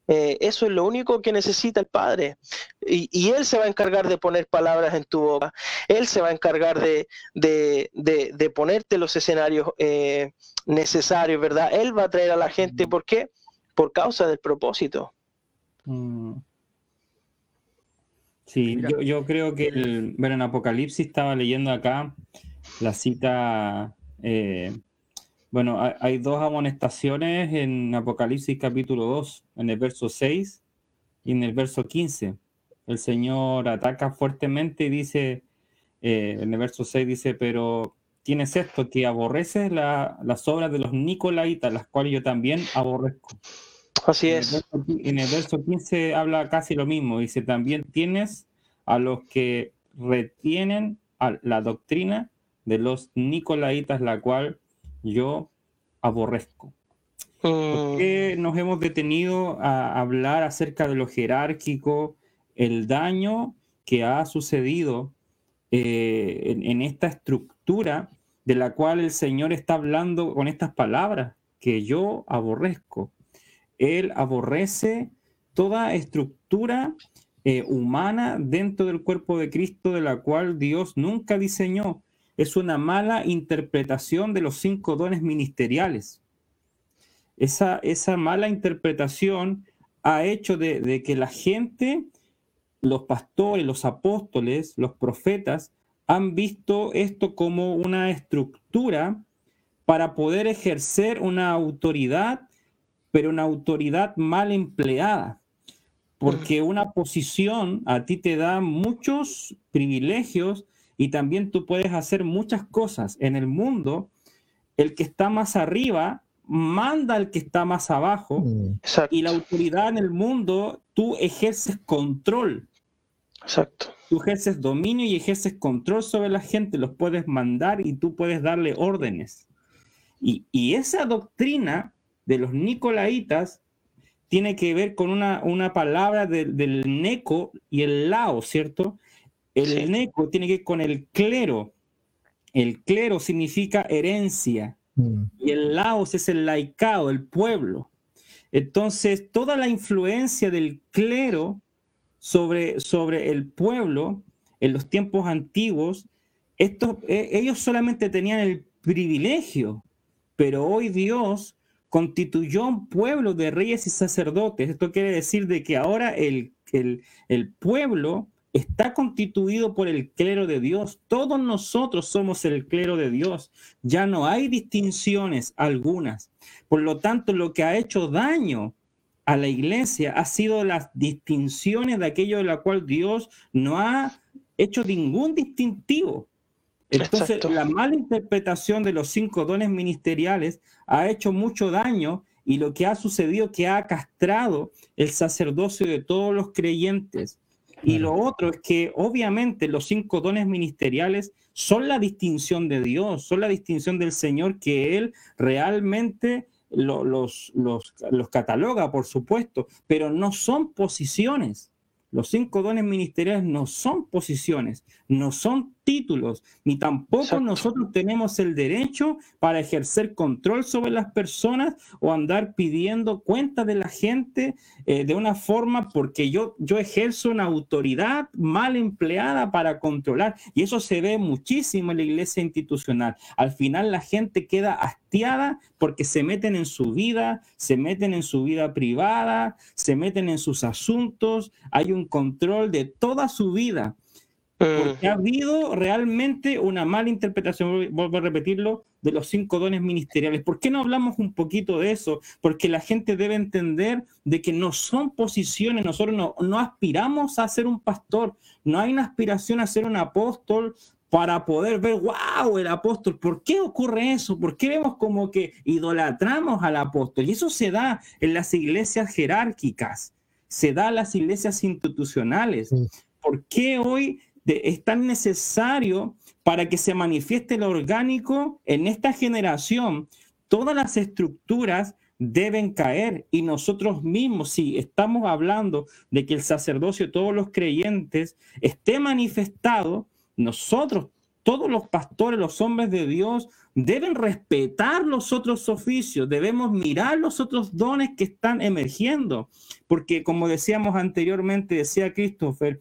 Eh, eso es lo único que necesita el Padre. Y, Él se va a encargar de poner palabras en tu boca. Él se va a encargar de, de, ponerte los escenarios eh, necesarios, ¿verdad? Él va a traer a la gente. ¿Por qué? Por causa del propósito. Mm. Sí, yo, creo que, el, bueno, en Apocalipsis estaba leyendo acá la cita, eh, bueno, hay, dos amonestaciones en Apocalipsis capítulo 2, en el verso 6 y en el verso 15. El Señor ataca fuertemente y dice, eh, en el verso 6 dice, pero tienes esto, que aborreces las obras de los Nicolaitas, las cuales yo también aborrezco. Así es. En el, verso, 15 habla casi lo mismo. Dice, también tienes a los que retienen la doctrina de los nicolaitas, la cual yo aborrezco. ¿Por qué mm. nos hemos detenido a hablar acerca de lo jerárquico, el daño que ha sucedido eh, en, esta estructura de la cual el Señor está hablando con estas palabras que yo aborrezco? Él aborrece toda estructura eh, humana dentro del cuerpo de Cristo, de la cual Dios nunca diseñó. es una mala interpretación de los cinco dones ministeriales. Esa, esa mala interpretación ha hecho de, que la gente, los pastores, los apóstoles, los profetas, han visto esto como una estructura para poder ejercer una autoridad, pero una autoridad mal empleada. Porque una posición a ti te da muchos privilegios y también tú puedes hacer muchas cosas en el mundo. El que está más arriba manda al que está más abajo mm. y la autoridad en el mundo, tú ejerces control. Exacto. Tú ejerces dominio y ejerces control sobre la gente, los puedes mandar y tú puedes darle órdenes. Y, esa doctrina de los nicolaitas tiene que ver con una, una palabra del neco y el lao, ¿cierto? El neco tiene que ver con el clero. El clero significa herencia. Mm. Y el laos es el laicado, el pueblo. Entonces, toda la influencia del clero sobre, sobre el pueblo en los tiempos antiguos, estos, e, ellos solamente tenían el privilegio, pero hoy Dios constituyó un pueblo de reyes y sacerdotes. Esto quiere decir de que ahora el, el, pueblo está constituido por el clero de Dios. Todos nosotros somos el clero de Dios. Ya no hay distinciones algunas. Por lo tanto, lo que ha hecho daño a la iglesia ha sido las distinciones de aquello de la cual Dios no ha hecho ningún distintivo. Entonces, la mala interpretación de los cinco dones ministeriales ha hecho mucho daño y lo que ha sucedido que ha castrado el sacerdocio de todos los creyentes. Y lo otro es que obviamente los cinco dones ministeriales son la distinción de Dios, son la distinción del Señor que Él realmente los, los, los cataloga, por supuesto, pero no son posiciones. Los cinco dones ministeriales no son posiciones, no son títulos, ni tampoco nosotros tenemos el derecho para ejercer control sobre las personas o andar pidiendo cuenta de la gente eh, de una forma porque yo, yo ejerzo una autoridad mal empleada para controlar. Y eso se ve muchísimo en la iglesia institucional. Al final la gente queda hastiada porque se meten en su vida, se meten en su vida privada, se meten en sus asuntos, hay un control de toda su vida. Porque ha habido realmente una mala interpretación, vuelvo a repetirlo, de los cinco dones ministeriales. ¿Por qué no hablamos un poquito de eso? Porque la gente debe entender de que no son posiciones, nosotros no, no aspiramos a ser un pastor, no hay una aspiración a ser un apóstol para poder ver, wow, el apóstol, ¿por qué ocurre eso? ¿Por qué vemos como que idolatramos al apóstol? Y eso se da en las iglesias jerárquicas, se da en las iglesias institucionales. ¿Por qué hoy es tan necesario para que se manifieste lo orgánico en esta generación? Todas las estructuras deben caer y nosotros mismos, si estamos hablando de que el sacerdocio todos los creyentes esté manifestado, nosotros, todos los pastores, los hombres de Dios, deben respetar los otros oficios, debemos mirar los otros dones que están emergiendo, porque como decíamos anteriormente, decía Christopher,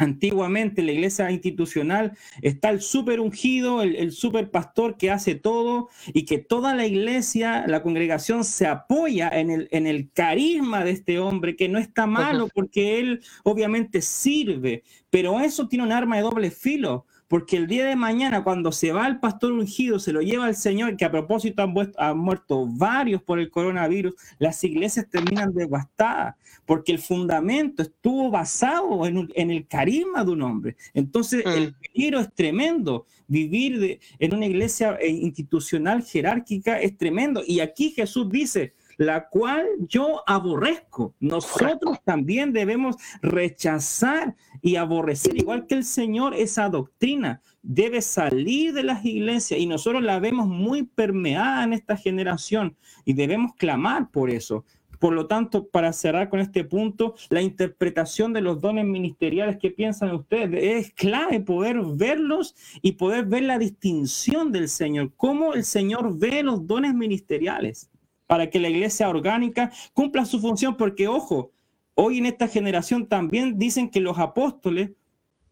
Antiguamente la iglesia institucional está el súper ungido, el, el súper pastor que hace todo y que toda la iglesia, la congregación se apoya en el, en el carisma de este hombre, que no está malo porque él obviamente sirve, pero eso tiene un arma de doble filo, porque el día de mañana, cuando se va el pastor ungido, se lo lleva el Señor, que a propósito han, muerto varios por el coronavirus, las iglesias terminan devastadas, porque el fundamento estuvo basado en, el carisma de un hombre. Entonces, el mm. peligro es tremendo. Vivir en una iglesia eh, institucional jerárquica es tremendo. Y aquí Jesús dice, la cual yo aborrezco. Nosotros también debemos rechazar y aborrecer, igual que el Señor, esa doctrina. Debe salir de las iglesias y nosotros la vemos muy permeada en esta generación y debemos clamar por eso. Por lo tanto, para cerrar con este punto, la interpretación de los dones ministeriales, ¿qué piensan ustedes? Es clave poder verlos y poder ver la distinción del Señor, cómo el Señor ve los dones ministeriales para que la iglesia orgánica cumpla su función, porque ojo, hoy en esta generación también dicen que los apóstoles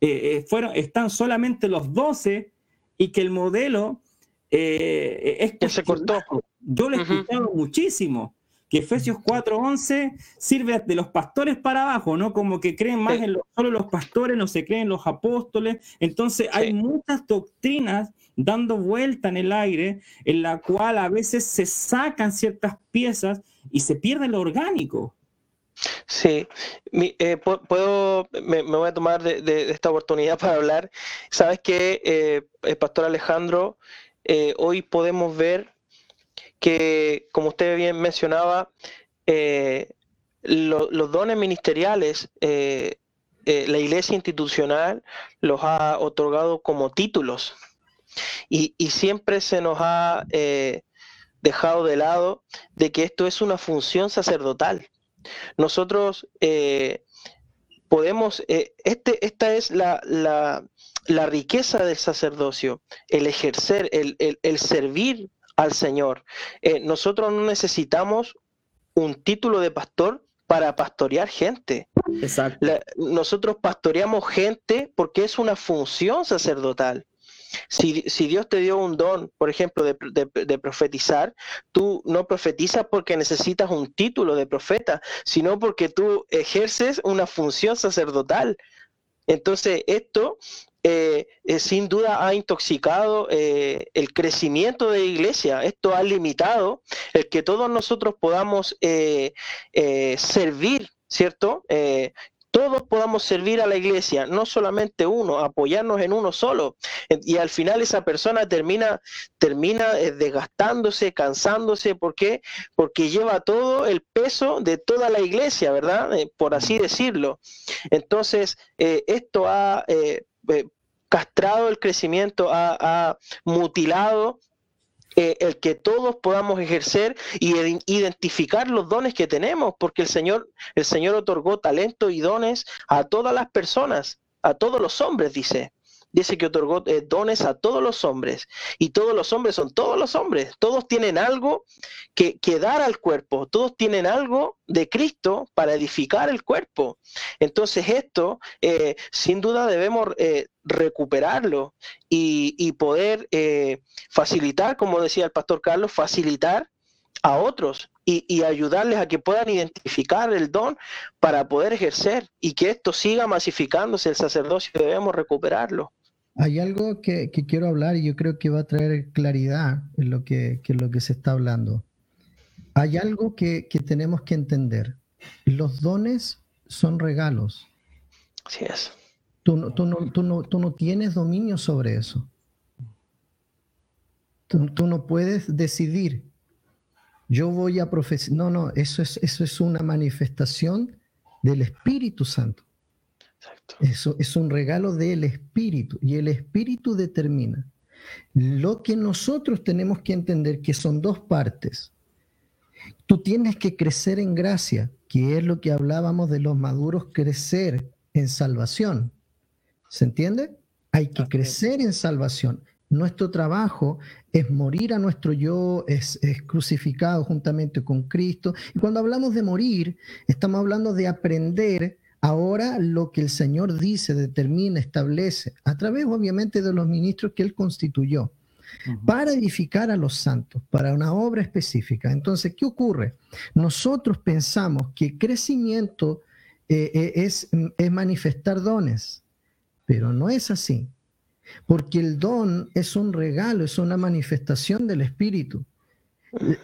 eh, eh, fueron, están solamente los doce y que el modelo eh, es que se cortó. Yo lo he escuchado muchísimo que Efesios 4:11 sirve de los pastores para abajo, ¿no? Como que creen más en solo los pastores, no se creen los apóstoles. Entonces hay muchas doctrinas dando vuelta en el aire en la cual a veces se sacan ciertas piezas y se pierde lo orgánico. Sí, eh, puedo, me, voy a tomar de, esta oportunidad para hablar. Sabes que, eh, el pastor Alejandro, eh, hoy podemos ver que, como usted bien mencionaba, eh, los dones ministeriales, eh, eh, la iglesia institucional los ha otorgado como títulos y, siempre se nos ha dejado de lado de que esto es una función sacerdotal. Nosotros podemos, este, esta es la, la, riqueza del sacerdocio, el ejercer, el, el, el servir al Señor. Eh, nosotros no necesitamos un título de pastor para pastorear gente. Exacto. nosotros pastoreamos gente porque es una función sacerdotal. Si, Dios te dio un don, por ejemplo, de, profetizar, tú no profetizas porque necesitas un título de profeta, sino porque tú ejerces una función sacerdotal. Entonces, esto eh, eh, sin duda ha intoxicado eh, el crecimiento de la iglesia. Esto ha limitado el que todos nosotros podamos servir, ¿cierto? Todos podamos servir a la iglesia, no solamente uno, apoyarnos en uno solo. Y al final esa persona termina, termina desgastándose, cansándose. ¿Por qué? Porque lleva todo el peso de toda la iglesia, ¿verdad? por así decirlo. Entonces, esto ha eh, castrado el crecimiento, ha, mutilado eh, el que todos podamos ejercer y identificar los dones que tenemos, porque el Señor, el Señor otorgó talento y dones a todas las personas, a todos los hombres, dice dice que otorgó eh, dones a todos los hombres. Y todos los hombres son todos los hombres. Todos tienen algo que, dar al cuerpo. Todos tienen algo de Cristo para edificar el cuerpo. Entonces esto, eh, sin duda, debemos eh, recuperarlo y, poder facilitar, como decía el pastor Carlos, facilitar a otros y, y, ayudarles a que puedan identificar el don para poder ejercer y que esto siga masificándose el sacerdocio, debemos recuperarlo. Hay algo que, quiero hablar y yo creo que va a traer claridad en lo que, lo que se está hablando. Hay algo que, tenemos que entender. Los dones son regalos. Así es. Tú no, tú no, tú no, tienes dominio sobre eso. Tú, no puedes decidir. Yo voy a profesar. No, no, eso es, eso es una manifestación del Espíritu Santo. Eso es un regalo del Espíritu y el Espíritu determina. Lo que nosotros tenemos que entender que son dos partes. Tú tienes que crecer en gracia, que es lo que hablábamos de los maduros, crecer en salvación. ¿Se entiende? Hay que crecer en salvación. Nuestro trabajo es morir a nuestro yo, es, es, crucificado juntamente con Cristo. Y cuando hablamos de morir, estamos hablando de aprender Ahora lo que el Señor dice, determina, establece, a través obviamente de los ministros que Él constituyó, para edificar a los santos, para una obra específica. Entonces, ¿qué ocurre? Nosotros pensamos que crecimiento eh, eh, es, es manifestar dones, pero no es así, porque el don es un regalo, es una manifestación del Espíritu.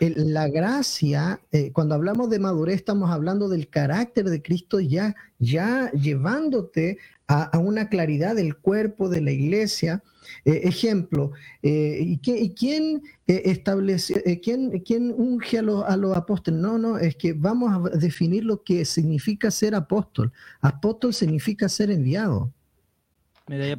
La gracia, eh, cuando hablamos de madurez, estamos hablando del carácter de Cristo ya, ya llevándote a, una claridad del cuerpo de la iglesia. Eh, ejemplo, eh, ¿y, quién establece, quién, quién, unge a, a los apóstoles? No, no, es que vamos a definir lo que significa ser apóstol. Apóstol significa ser enviado.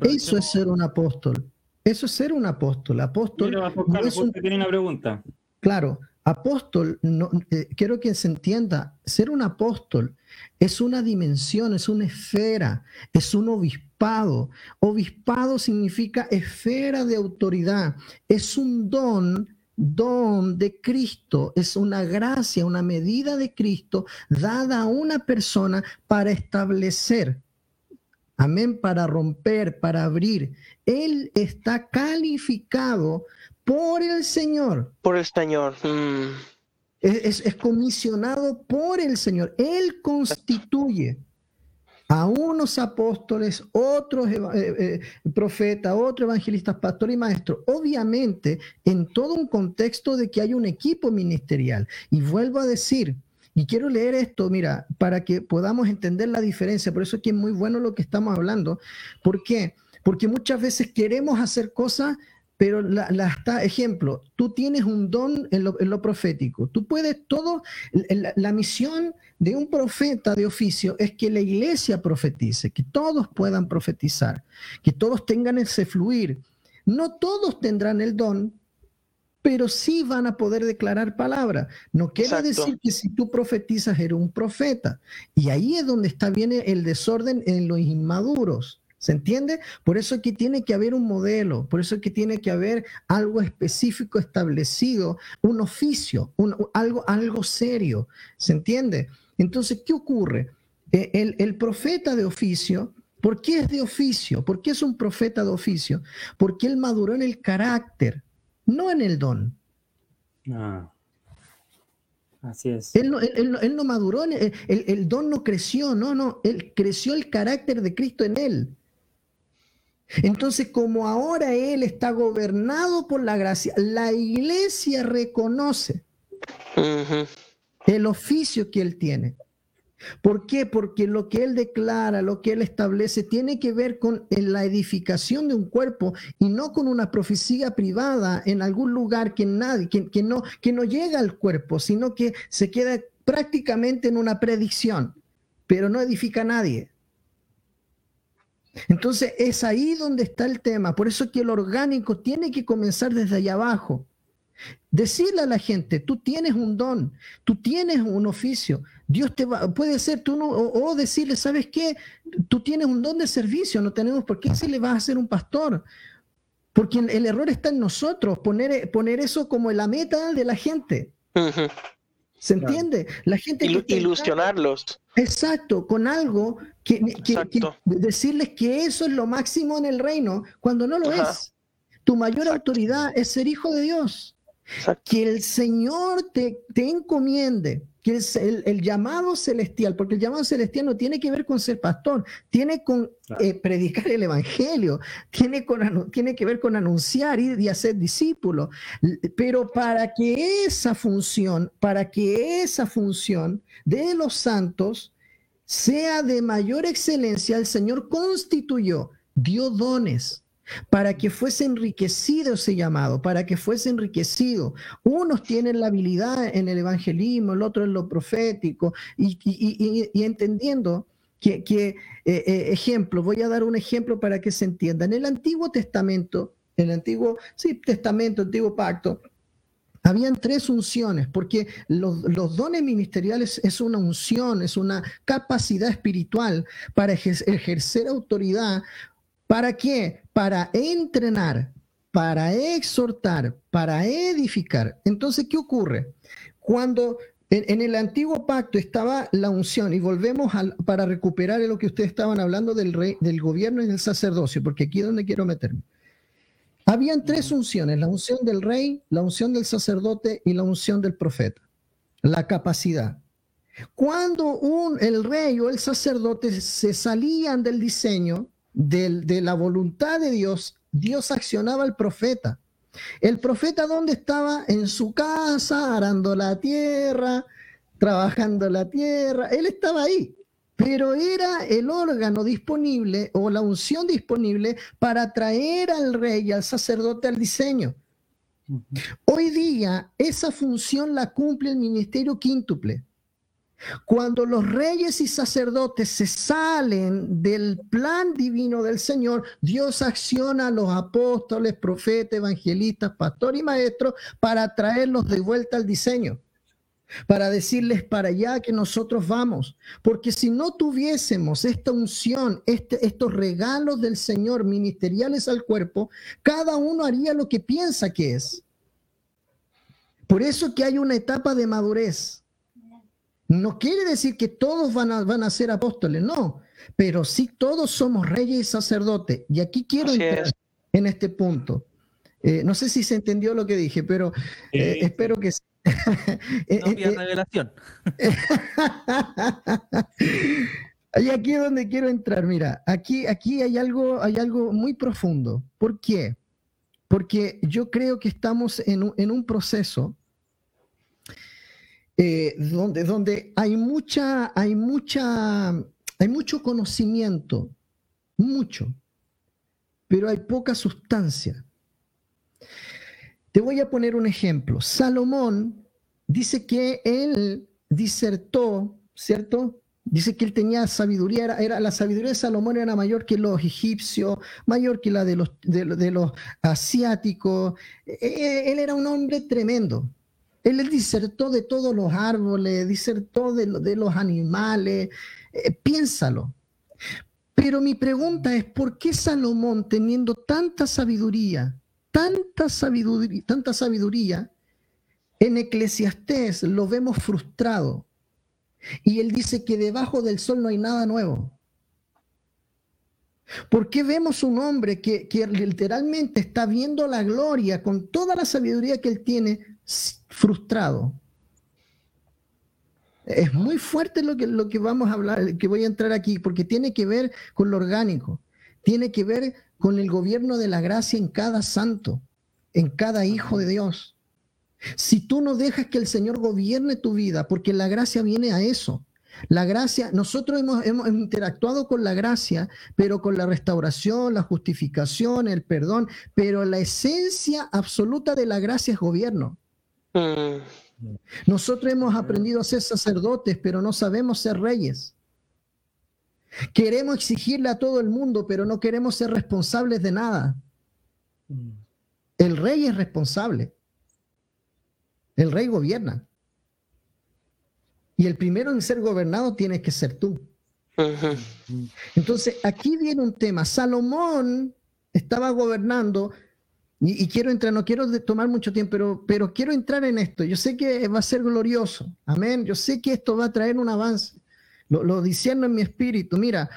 Eso es ser un apóstol. Eso es ser un apóstol. Apóstol. no es un... tiene una pregunta. Claro, apóstol, no, eh, quiero que se entienda, ser un apóstol es una dimensión, es una esfera, es un obispado. Obispado significa esfera de autoridad, es un don don de Cristo, es una gracia, una medida de Cristo dada a una persona para establecer amén, para romper, para abrir. Él está calificado por el Señor. Por el Señor. Mm. Es, comisionado por el Señor. Él constituye a unos apóstoles, otros eh, eh, profetas, otros evangelistas, pastores y maestros, obviamente en todo un contexto de que hay un equipo ministerial. Y vuelvo a decir, y quiero leer esto, mira, para que podamos entender la diferencia. Por eso es que es muy bueno lo que estamos hablando. ¿Por qué? Porque muchas veces queremos hacer cosas, pero la, está, ejemplo, tú tienes un don en lo, profético. Tú puedes todo, la, misión de un profeta de oficio es que la iglesia profetice, que todos puedan profetizar, que todos tengan ese fluir. No todos tendrán el don, pero sí van a poder declarar palabra. No quiere decir que si tú profetizas eres un profeta. Y ahí es donde está bien el desorden en los inmaduros. ¿Se entiende? Por eso es que tiene que haber un modelo, por eso es que tiene que haber algo específico establecido, un oficio, algo, algo serio. ¿Se entiende? Entonces, ¿qué ocurre? E, el, el profeta de oficio ¿Por qué es de oficio? ¿Por qué es un profeta de oficio? Porque él maduró en el carácter no en el don. Ah, así es. Él no, maduró, el, el, don no creció, no, no, él creció el carácter de Cristo en él. Entonces, como ahora él está gobernado por la gracia, la iglesia reconoce el oficio que él tiene. ¿Por qué? Porque lo que él declara, lo que él establece, tiene que ver con la edificación de un cuerpo y no con una profecía privada en algún lugar que nadie, que, no, que no llega al cuerpo, sino que se queda prácticamente en una predicción, pero no edifica a nadie. Entonces es ahí donde está el tema. Por eso que el orgánico tiene que comenzar desde allá abajo. Decirle a la gente, tú tienes un don, tú tienes un oficio, Dios te va, puede ser tú no, o, decirle, ¿sabes qué? Tú tienes un don de servicio, no tenemos por qué si le vas a ser un pastor. Porque el error está en nosotros, poner, poner eso como la meta de la gente. ¿Se entiende? La gente... ilusionarlos. Exacto, con algo que, decirles que eso es lo máximo en el reino, cuando no lo es. Tu mayor autoridad es ser hijo de Dios. Que el Señor te, te encomiende, que el, el, llamado celestial, porque el llamado celestial no tiene que ver con ser pastor, tiene con eh, predicar el Evangelio, tiene, con, tiene que ver con anunciar y, y hacer discípulos. Pero para que esa función, para que esa función de los santos sea de mayor excelencia, el Señor constituyó, dio dones para que fuese enriquecido ese llamado, para que fuese enriquecido. Unos tienen la habilidad en el evangelismo, el otro en lo profético, y, entendiendo que, eh, eh, ejemplo, voy a dar un ejemplo para que se entienda. En el Antiguo Testamento, en el Antiguo sí, Testamento, Antiguo Pacto, habían tres unciones, porque los, los, dones ministeriales es una unción, es una capacidad espiritual para ejercer autoridad ¿Para qué? Para entrenar, para exhortar, para edificar. Entonces, ¿qué ocurre? Cuando en, el antiguo pacto estaba la unción, y volvemos para recuperar lo que ustedes estaban hablando del, rey, del gobierno y del sacerdocio, porque aquí es donde quiero meterme. Habían tres unciones, la unción del rey, la unción del sacerdote y la unción del profeta, la capacidad. Cuando un, el rey o el sacerdote se salían del diseño, de la voluntad de Dios, Dios accionaba al profeta. El profeta, ¿dónde estaba? En su casa, arando la tierra, trabajando la tierra. Él estaba ahí, pero era el órgano disponible o la unción disponible para traer al rey y al sacerdote al diseño. Hoy día esa función la cumple el ministerio quíntuple. Cuando los reyes y sacerdotes se salen del plan divino del Señor, Dios acciona a los apóstoles, profetas, evangelistas, pastores y maestros para traerlos de vuelta al diseño, para decirles para allá que nosotros vamos. Porque si no tuviésemos esta unción, este, estos regalos del Señor ministeriales al cuerpo, cada uno haría lo que piensa que es. Por eso que hay una etapa de madurez no quiere decir que todos van a, van a ser apóstoles, no. pero sí todos somos reyes y sacerdotes. Y aquí quiero entrar en este punto. Eh, no sé si se entendió lo que dije, pero eh, espero que... no revelación. y aquí es donde quiero entrar. Mira, aquí, aquí hay, algo, hay algo muy profundo. ¿Por qué? Porque yo creo que estamos en un, en un proceso eh, donde, donde hay mucha, hay mucha, hay mucho conocimiento, mucho, pero hay poca sustancia. Te voy a poner un ejemplo. Salomón dice que él disertó, ¿cierto? Dice que él tenía sabiduría, era, la sabiduría de Salomón era mayor que los egipcios, mayor que la de los, de los asiáticos. E, e, él era un hombre tremendo. Él disertó de todos los árboles, disertó de, los animales. Eh, piénsalo. Pero mi pregunta es, ¿por qué Salomón, teniendo tanta sabiduría, tanta sabiduría, en Eclesiastés lo vemos frustrado? Y él dice que debajo del sol no hay nada nuevo. ¿Por qué vemos un hombre que, literalmente está viendo la gloria con toda la sabiduría que él tiene frustrado. Es muy fuerte lo que, lo que vamos a hablar, que voy a entrar aquí, porque tiene que ver con lo orgánico, tiene que ver con el gobierno de la gracia en cada santo, en cada hijo de Dios. Si tú no dejas que el Señor gobierne tu vida, porque la gracia viene a eso. La gracia, nosotros hemos, hemos, interactuado con la gracia, pero con la restauración, la justificación, el perdón, pero la esencia absoluta de la gracia es gobierno. Mm. Nosotros hemos aprendido a ser sacerdotes, pero no sabemos ser reyes. Queremos exigirle a todo el mundo, pero no queremos ser responsables de nada. El rey es responsable. El rey gobierna. Y el primero en ser gobernado tiene que ser tú. Entonces, aquí viene un tema. Salomón estaba gobernando y, quiero entrar, no quiero tomar mucho tiempo, pero, pero quiero entrar en esto. Yo sé que va a ser glorioso. Amén. Yo sé que esto va a traer un avance. Lo, lo diciendo en mi espíritu. Mira,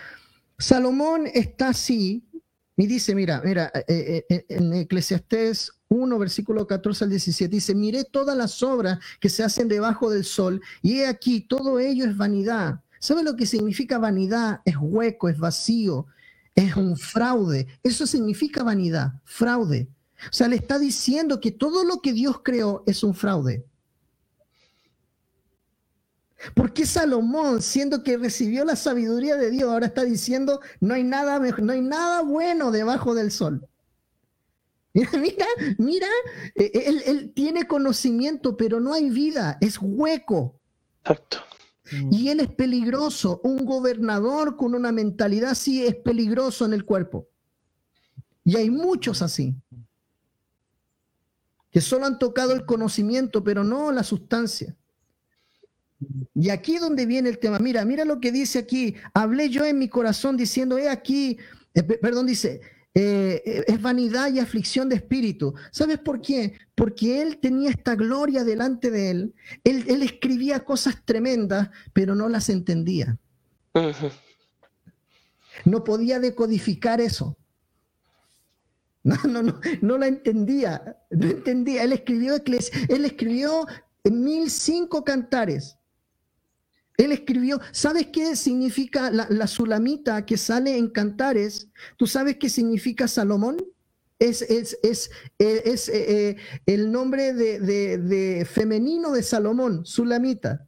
Salomón está así y dice, mira, mira, eh, eh, eh, en Eclesiastés 1, versículo 14 al 17, dice, miré todas las obras que se hacen debajo del sol y he aquí, todo ello es vanidad. ¿Sabe lo que significa vanidad? Es hueco, es vacío, es un fraude. Eso significa vanidad, fraude. O sea, le está diciendo que todo lo que Dios creó es un fraude. ¿Por qué Salomón, siendo que recibió la sabiduría de Dios, ahora está diciendo no hay nada, no hay nada bueno debajo del sol? Mira, mira, e, e, él, él tiene conocimiento, pero no hay vida, es hueco. Exacto. Y él es peligroso. Un gobernador con una mentalidad así es peligroso en el cuerpo. Y hay muchos así que solo han tocado el conocimiento, pero no la sustancia. Y aquí es donde viene el tema. Mira, mira lo que dice aquí. Hablé yo en mi corazón diciendo, he aquí, eh, perdón, dice, eh, eh, es vanidad y aflicción de espíritu. ¿Sabes por qué? Porque él tenía esta gloria delante de él. Él, escribía cosas tremendas, pero no las entendía. No podía decodificar eso. No, no, no, no la entendía, no entendía. Él escribió, él escribió mil cinco cantares. Él escribió, ¿sabes qué significa la, sulamita que sale en cantares? ¿Tú sabes qué significa Salomón? Es, es, es, es eh, eh, el nombre de, de, femenino de Salomón, sulamita.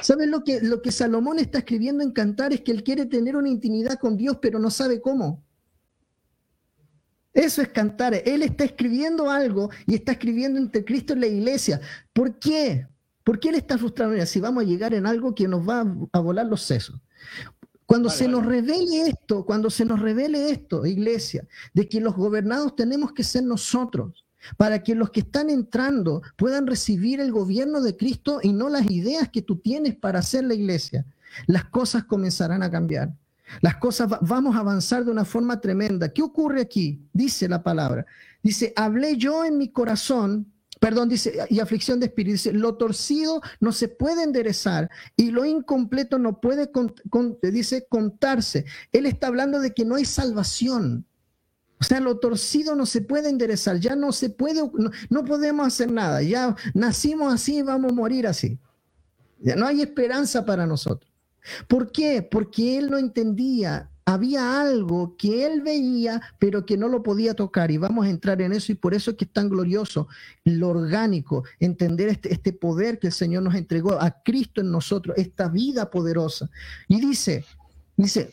¿Sabes lo que, lo que Salomón está escribiendo en cantares? Que él quiere tener una intimidad con Dios, pero no sabe cómo. Eso es cantar. Él está escribiendo algo y está escribiendo entre Cristo y la iglesia. ¿Por qué? ¿Por qué él está frustrado? Mira, si vamos a llegar en algo que nos va a volar los sesos. Cuando se nos revele esto, cuando se nos revele esto, iglesia, de que los gobernados tenemos que ser nosotros, para que los que están entrando puedan recibir el gobierno de Cristo y no las ideas que tú tienes para hacer la iglesia, las cosas comenzarán a cambiar. Las cosas vamos a avanzar de una forma tremenda. ¿Qué ocurre aquí? Dice la palabra. Dice, hablé yo en mi corazón perdón, dice, y aflicción de espíritu, dice, lo torcido no se puede enderezar y lo incompleto no puede, dice, contarse. Él está hablando de que no hay salvación. O sea, lo torcido no se puede enderezar, ya no se puede, no, podemos hacer nada, ya nacimos así y vamos a morir así. Ya no hay esperanza para nosotros. ¿Por qué? Porque él no entendía había algo que él veía, pero que no lo podía tocar. Y vamos a entrar en eso y por eso es que es tan glorioso lo orgánico, entender este, este poder que el Señor nos entregó a Cristo en nosotros, esta vida poderosa. Y dice, dice,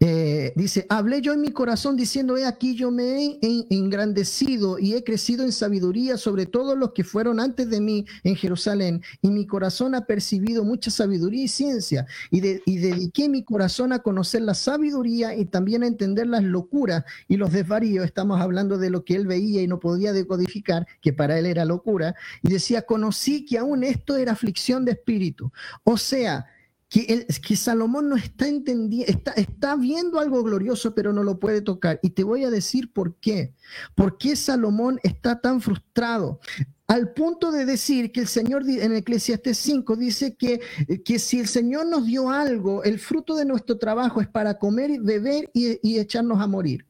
eh, dice, hablé yo en mi corazón diciendo, he aquí yo me he engrandecido y he crecido en sabiduría sobre todos los que fueron antes de mí en Jerusalén, y mi corazón ha percibido mucha sabiduría y ciencia, y, y dediqué mi corazón a conocer la sabiduría y también a entender las locuras y los desvaríos. Estamos hablando de lo que él veía y no podía decodificar, que para él era locura, y decía, conocí que aún esto era aflicción de espíritu. O sea, que, que Salomón no está entendiendo, está, está viendo algo glorioso, pero no lo puede tocar. Y te voy a decir por qué. ¿Por qué Salomón está tan frustrado? Al punto de decir que el Señor en Eclesiastes 5 dice que, que si el Señor nos dio algo, el fruto de nuestro trabajo es para comer, y beber y, y echarnos a morir.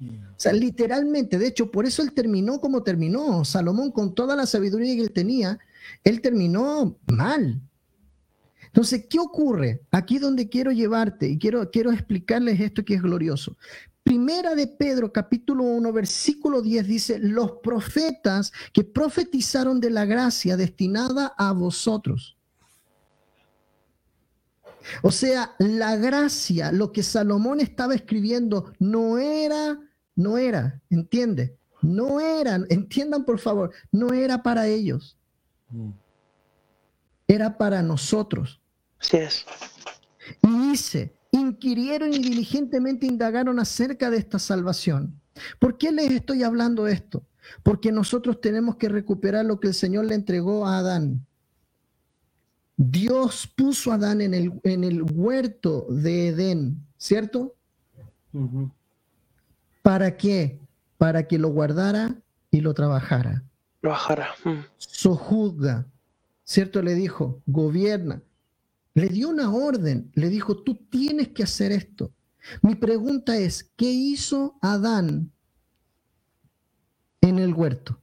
O sea, literalmente, de hecho, por eso él terminó como terminó. Salomón, con toda la sabiduría que él tenía, él terminó mal. Entonces, ¿qué ocurre? Aquí donde quiero llevarte y quiero, quiero explicarles esto que es glorioso. Primera de Pedro, capítulo 1, versículo 10 dice, los profetas que profetizaron de la gracia destinada a vosotros. O sea, la gracia, lo que Salomón estaba escribiendo, no era, no era, ¿entiende? No eran, entiendan por favor, no era para ellos. Mm era para nosotros. Así es. Y dice, inquirieron y diligentemente indagaron acerca de esta salvación. ¿Por qué les estoy hablando esto? Porque nosotros tenemos que recuperar lo que el Señor le entregó a Adán. Dios puso a Adán en el, en el huerto de Edén, ¿cierto? ¿Para qué? Para que lo guardara y lo trabajara. Lo bajara. Mm. Sojuzga, ¿cierto? Le dijo, gobierna. Le dio una orden, le dijo, tú tienes que hacer esto. Mi pregunta es, ¿qué hizo Adán en el huerto?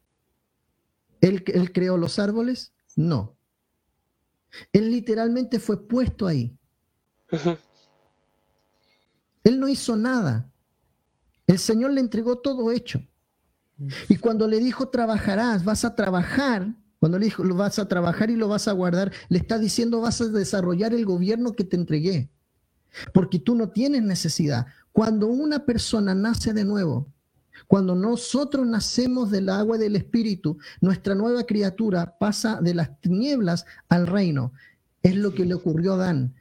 ¿Él, creó los árboles? No. Él literalmente fue puesto ahí. Él no hizo nada. El Señor le entregó todo hecho. Y cuando le dijo, trabajarás, vas a trabajar, cuando le dijo, lo vas a trabajar y lo vas a guardar, le está diciendo, vas a desarrollar el gobierno que te entregué. Porque tú no tienes necesidad. Cuando una persona nace de nuevo, cuando nosotros nacemos del agua del espíritu, nuestra nueva criatura pasa de las tinieblas al reino. Es lo que le ocurrió a Adán.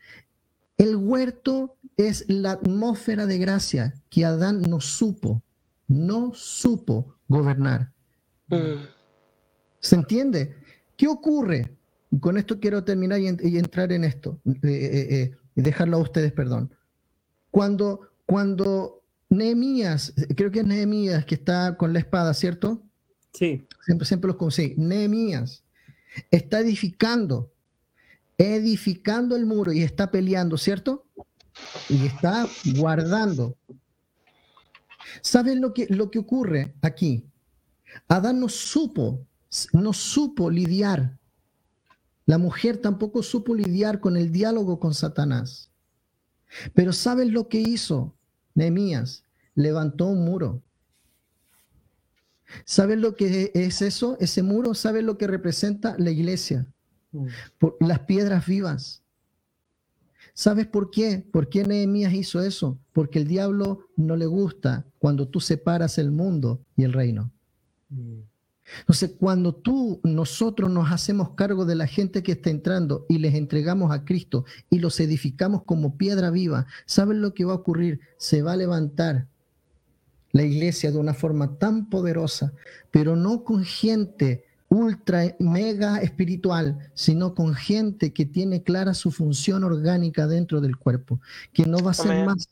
El huerto es la atmósfera de gracia que Adán no supo, no supo gobernar. Mm. ¿Se entiende? ¿Qué ocurre? con esto quiero terminar y, entrar en esto, eh, eh, eh, y dejarlo a ustedes, perdón. Cuando, cuando Nehemías, creo que es Nehemías que está con la espada, ¿cierto? Sí. Siempre, siempre los conseguí. Nehemías está edificando, edificando el muro y está peleando, ¿cierto? Y está guardando. ¿Saben lo que, lo que ocurre aquí? Adán no supo no supo lidiar. La mujer tampoco supo lidiar con el diálogo con Satanás. Pero ¿sabes lo que hizo Nehemías? Levantó un muro. ¿Sabes lo que es eso? Ese muro, ¿sabes lo que representa la iglesia? Mm. las piedras vivas. ¿Sabes por qué? ¿Por qué Nehemías hizo eso? Porque el diablo no le gusta cuando tú separas el mundo y el reino. Entonces, cuando tú, nosotros nos hacemos cargo de la gente que está entrando y les entregamos a Cristo y los edificamos como piedra viva, ¿saben lo que va a ocurrir? Se va a levantar la iglesia de una forma tan poderosa, pero no con gente ultra, mega espiritual, sino con gente que tiene clara su función orgánica dentro del cuerpo, que no va a ser más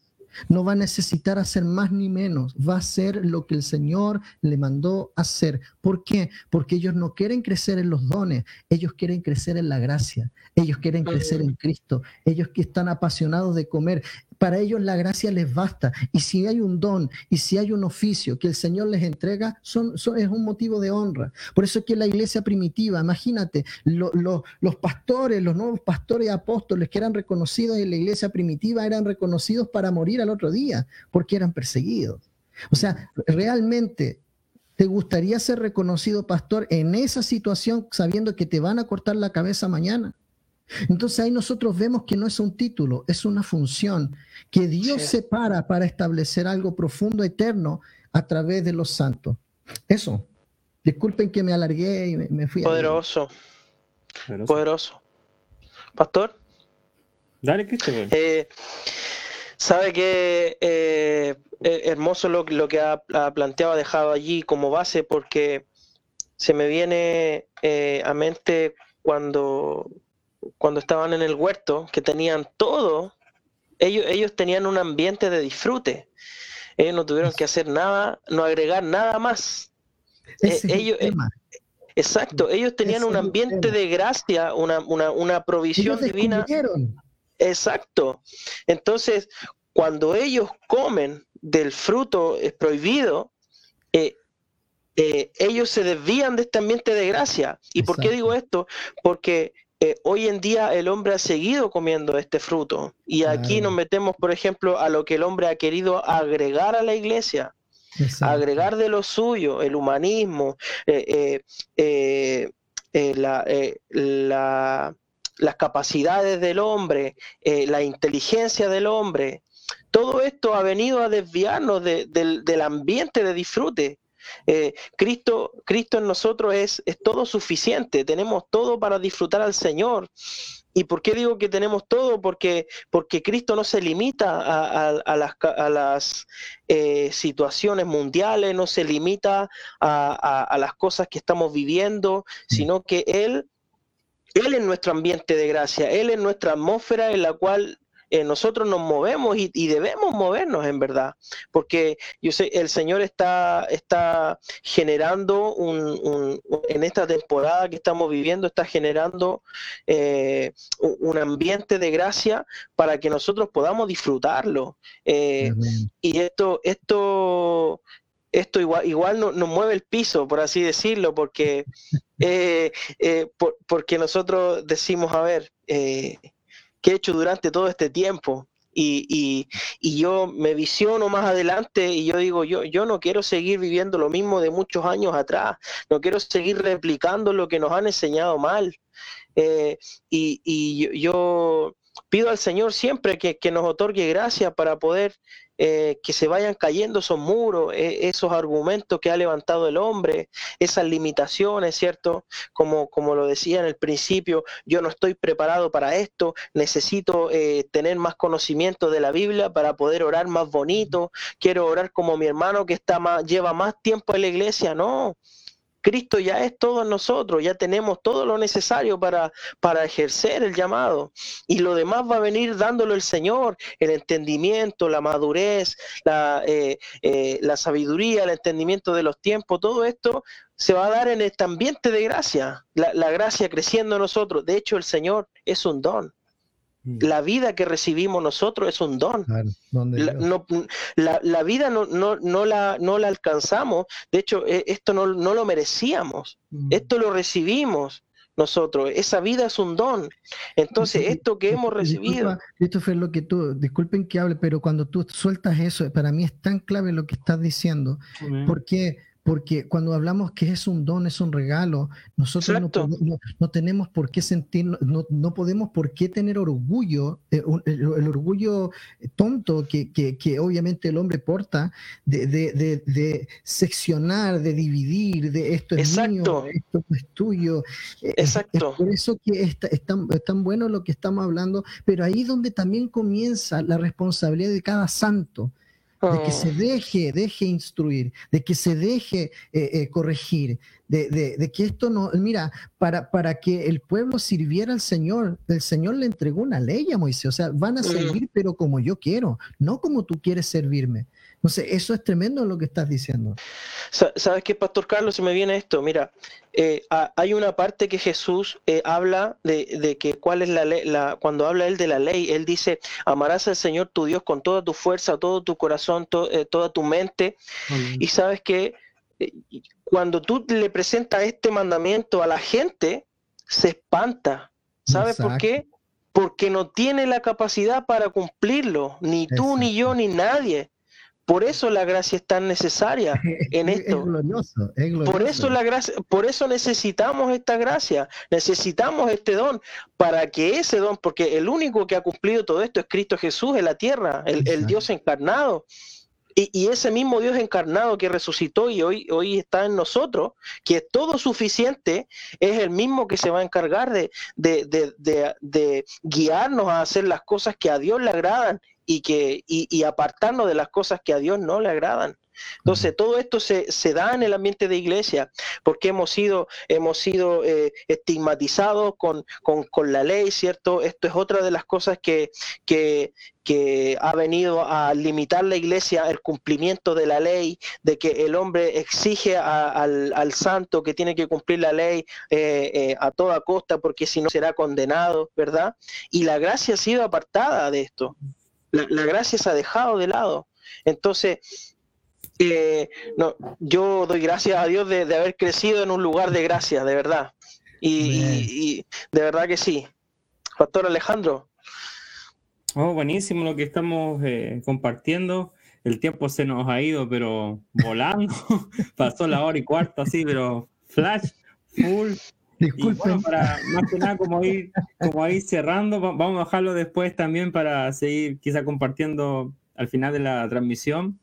no va a necesitar hacer más ni menos, va a hacer lo que el Señor le mandó hacer. ¿Por qué? Porque ellos no quieren crecer en los dones, ellos quieren crecer en la gracia, ellos quieren crecer en Cristo, ellos que están apasionados de comer. Para ellos la gracia les basta. Y si hay un don y si hay un oficio que el Señor les entrega, son, es un motivo de honra. Por eso es que la iglesia primitiva, imagínate, los pastores, los nuevos pastores y apóstoles que eran reconocidos en la iglesia primitiva eran reconocidos para morir al otro día, porque eran perseguidos. O sea, realmente ¿Te gustaría ser reconocido pastor en esa situación sabiendo que te van a cortar la cabeza mañana? Entonces ahí nosotros vemos que no es un título, es una función que Dios separa para establecer algo profundo, eterno, a través de los santos. Eso. Disculpen que me alargué y me, fui. Poderoso. Poderoso. Pastor. Dale, Cristian. Eh, sabe que eh, eh, hermoso lo, que ha, planteado, ha dejado allí como base, porque se me viene a mente cuando cuando estaban en el huerto, que tenían todo, ellos, ellos tenían un ambiente de disfrute. Ellos no tuvieron que hacer nada, no agregar nada más. Eh, ellos, eh, exacto, ellos tenían un ambiente de gracia, una, una, provisión divina. Exacto. Entonces, cuando ellos comen del fruto prohibido, eh, ellos se desvían de este ambiente de gracia. ¿Y por qué digo esto? Porque eh, hoy en día el hombre ha seguido comiendo este fruto. Y aquí nos metemos, por ejemplo, a lo que el hombre ha querido agregar a la iglesia, agregar de lo suyo, el humanismo, eh, eh, las capacidades del hombre, la inteligencia del hombre. Todo esto ha venido a desviarnos del ambiente de disfrute eh, Cristo, Cristo en nosotros es, es todo suficiente, tenemos todo para disfrutar al Señor. ¿Y por qué digo que tenemos todo? Porque, porque Cristo no se limita a, las, a las eh, situaciones mundiales, no se limita a, las cosas que estamos viviendo, mm. sino que Él, Él es nuestro ambiente de gracia, Él es nuestra atmósfera en la cual eh, nosotros nos movemos y, debemos movernos en verdad, porque yo sé, el Señor está, está generando un, en esta temporada que estamos viviendo, está generando eh, un ambiente de gracia para que nosotros podamos disfrutarlo. Eh, y esto, esto, esto igual, igual nos mueve el piso, por así decirlo, porque, porque nosotros decimos, a ver, que he hecho durante todo este tiempo. Y, yo me visiono más adelante y yo digo, yo, yo no quiero seguir viviendo lo mismo de muchos años atrás, no quiero seguir replicando lo que nos han enseñado mal. Eh, y, yo pido al Señor siempre que, que nos otorgue gracia para poder eh, que se vayan cayendo esos muros, eh, esos argumentos que ha levantado el hombre, esas limitaciones, ¿cierto? Como, como lo decía en el principio, yo no estoy preparado para esto, necesito eh, tener más conocimiento de la Biblia para poder orar más bonito, quiero orar como mi hermano que está más, lleva más tiempo en la iglesia, no. Cristo ya es todo en nosotros, ya tenemos todo lo necesario para, para ejercer el llamado. Y lo demás va a venir dándolo el Señor, el entendimiento, la madurez, la, eh, eh, la sabiduría, el entendimiento de los tiempos, todo esto se va a dar en este ambiente de gracia, la, la gracia creciendo en nosotros. De hecho, el Señor es un don. Mm. La vida que recibimos nosotros es un don. la, vida no, no, la, no la alcanzamos. De hecho, e, esto no, lo merecíamos. Mm. Esto lo recibimos nosotros. Esa vida es un don. Entonces, esto que hemos recibido. esto fue lo que tú, disculpen que hable, pero cuando tú sueltas eso, para mí es tan clave lo que estás diciendo. Porque porque cuando hablamos que es un don, es un regalo, nosotros no, tenemos por qué sentir, no, podemos por qué tener orgullo, eh, el, orgullo tonto que, que, obviamente el hombre porta de, de, seccionar, de dividir, de esto es mío, esto es tuyo. Exacto. por eso que es, tan, es tan bueno lo que estamos hablando, pero ahí donde también comienza la responsabilidad de cada santo de que se oh. deje, deje instruir, de que se deje eh, eh, corregir, de, que esto no, mira, para, para que el pueblo sirviera al Señor, el Señor le entregó una ley a Moisés, o sea, van a servir pero como yo quiero, no como tú quieres servirme. Entonces, eso es tremendo lo que estás diciendo. ¿Sabes qué, Pastor Carlos? Se me viene esto. Mira, eh, hay una parte que Jesús eh, habla de, que cuál es la ley, la, cuando habla él de la ley, él dice, amarás al Señor tu Dios con toda tu fuerza, todo tu corazón, eh, toda tu mente. Y sabes que cuando tú le presentas este mandamiento a la gente, se espanta. ¿Sabes por qué? Porque no tiene la capacidad para cumplirlo, ni tú, ni yo, ni nadie. Por eso la gracia es tan necesaria en esto. Por eso la gracia, por eso necesitamos esta gracia, necesitamos este don para que ese don, porque el único que ha cumplido todo esto es Cristo Jesús en la tierra, el, Dios encarnado. Y, ese mismo Dios encarnado que resucitó y hoy, hoy está en nosotros, que es todo suficiente, es el mismo que se va a encargar de, de guiarnos a hacer las cosas que a Dios le agradan y, que, y, apartarnos de las cosas que a Dios no le agradan. Entonces, todo esto se, da en el ambiente de iglesia, porque hemos sido, hemos sido eh, estigmatizados con, la ley, ¿cierto? Esto es otra de las cosas que, que, ha venido a limitar la iglesia, el cumplimiento de la ley, de que el hombre exige al, santo que tiene que cumplir la ley eh, eh, a toda costa, porque si no será condenado, ¿verdad? Y la gracia ha sido apartada de esto la, gracia se ha dejado de lado. Entonces, eh, no, yo doy gracias a Dios de, haber crecido en un lugar de gracia, de verdad. Y, de verdad que sí. Pastor Alejandro. Oh, buenísimo lo que estamos eh, compartiendo. El tiempo se nos ha ido, pero volando. Pasó la hora y cuarto así, pero flash, full. Disculpen. para más que nada, como ir, como ir cerrando, vamos a dejarlo después también para seguir quizá compartiendo al final de la transmisión,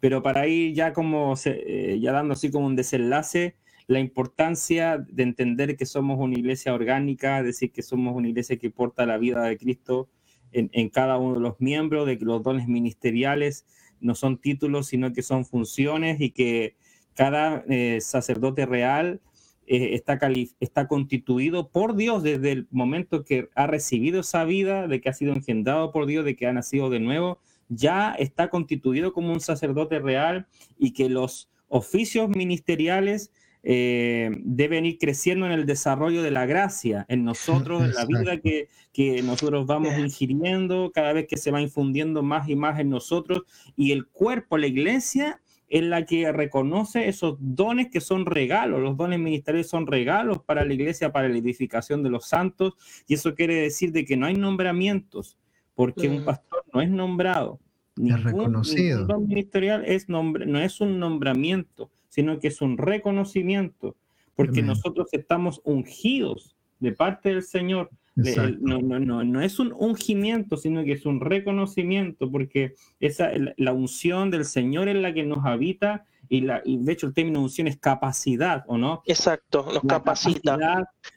pero para ir ya como, eh, ya dando así como un desenlace, la importancia de entender que somos una iglesia orgánica, decir, que somos una iglesia que porta la vida de Cristo en, cada uno de los miembros, de que los dones ministeriales no son títulos, sino que son funciones y que cada eh, sacerdote real eh, está, está constituido por Dios desde el momento que ha recibido esa vida, de que ha sido engendrado por Dios, de que ha nacido de nuevo, ya está constituido como un sacerdote real y que los oficios ministeriales eh, deben ir creciendo en el desarrollo de la gracia en nosotros, en la vida que, que, nosotros vamos ingiriendo, cada vez que se va infundiendo más y más en nosotros, y el cuerpo, la iglesia, es la que reconoce esos dones que son regalos. Los dones ministeriales son regalos para la iglesia, para la edificación de los santos, y eso quiere decir de que no hay nombramientos, porque un pastor no es nombrado. es reconocido. don ministerial es nombre, no es un nombramiento, sino que es un reconocimiento, porque nosotros estamos ungidos de parte del Señor no, no, no, no es un ungimiento, sino que es un reconocimiento, porque esa, la unción del Señor es la que nos habita y, la, y de hecho el término unción es capacidad, ¿o no? Exacto, nos capacita.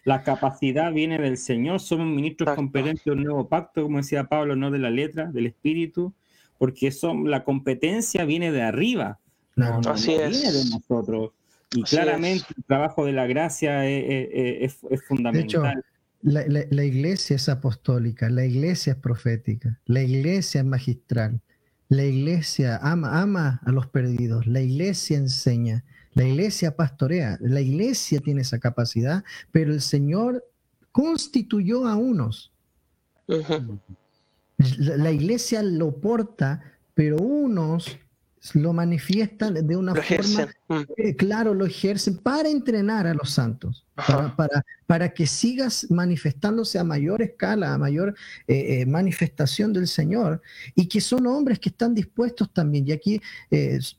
la capacidad viene del Señor, somos ministros competentes del nuevo pacto, como decía Pablo, no de la letra, del espíritu, porque son, la competencia viene de arriba, no, Así es. viene de nosotros. Y claramente el trabajo de la gracia es, es fundamental. La, iglesia es apostólica, la iglesia es profética, la iglesia es magistral, la iglesia ama, ama a los perdidos, la iglesia enseña, la iglesia pastorea, la iglesia tiene esa capacidad, pero el Señor constituyó a unos. la, iglesia lo porta, pero unos lo manifiestan de una forma, mm. eh, claro, lo ejercen para entrenar a los santos, para, para, que sigas manifestándose a mayor escala, a mayor eh, eh, manifestación del Señor, y que son hombres que están dispuestos también. Y aquí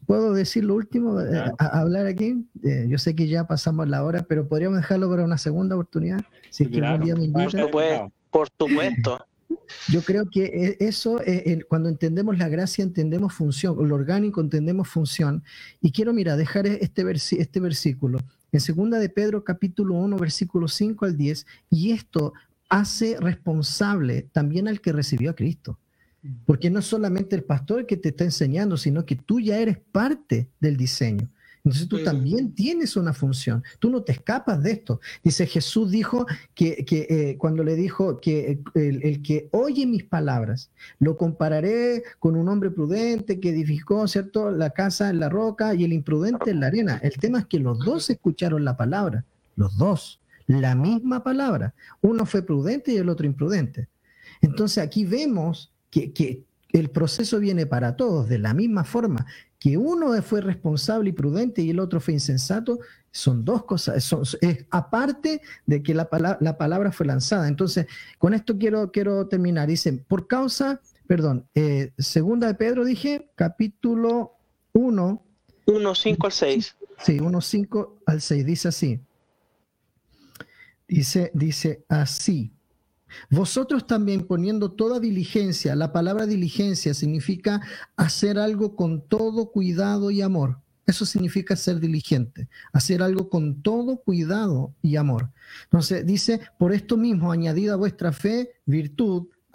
puedo decir lo último, a, hablar aquí. yo sé que ya pasamos la hora, pero podríamos dejarlo para una segunda oportunidad. Si es que día me Por supuesto. Yo creo que e, eso, e, cuando entendemos la gracia, entendemos función, lo orgánico entendemos función. Y quiero, mira, dejar e, este, este versículo en segunda de Pedro capítulo 1, versículo 5 al 10, y esto hace responsable también al que recibió a Cristo. Porque no es solamente el pastor que te está enseñando, sino que tú ya eres parte del diseño. Entonces tú también tienes una función, tú no te escapas de esto. Dice Jesús dijo que, eh, cuando le dijo que el, el, que oye mis palabras, lo compararé con un hombre prudente que edificó, ¿cierto?, la casa en la roca y el imprudente en la arena. El tema es que los dos escucharon la palabra, los dos, la misma palabra. Uno fue prudente y el otro imprudente. Entonces aquí vemos que, que el proceso viene para todos de la misma forma que uno fue responsable y prudente y el otro fue insensato, son dos cosas, es aparte de que la, la, palabra fue lanzada. Entonces, con esto quiero, quiero terminar. Dice, por causa, perdón, eh, segunda de Pedro dije, capítulo 1. 1, 5 al 6. Sí, 1, 5 al 6, dice así. Dice, dice así. Vosotros también poniendo toda diligencia, la palabra diligencia significa hacer algo con todo cuidado y amor. Eso significa ser diligente, hacer algo con todo cuidado y amor. Entonces dice, por esto mismo, añadida vuestra fe virtud,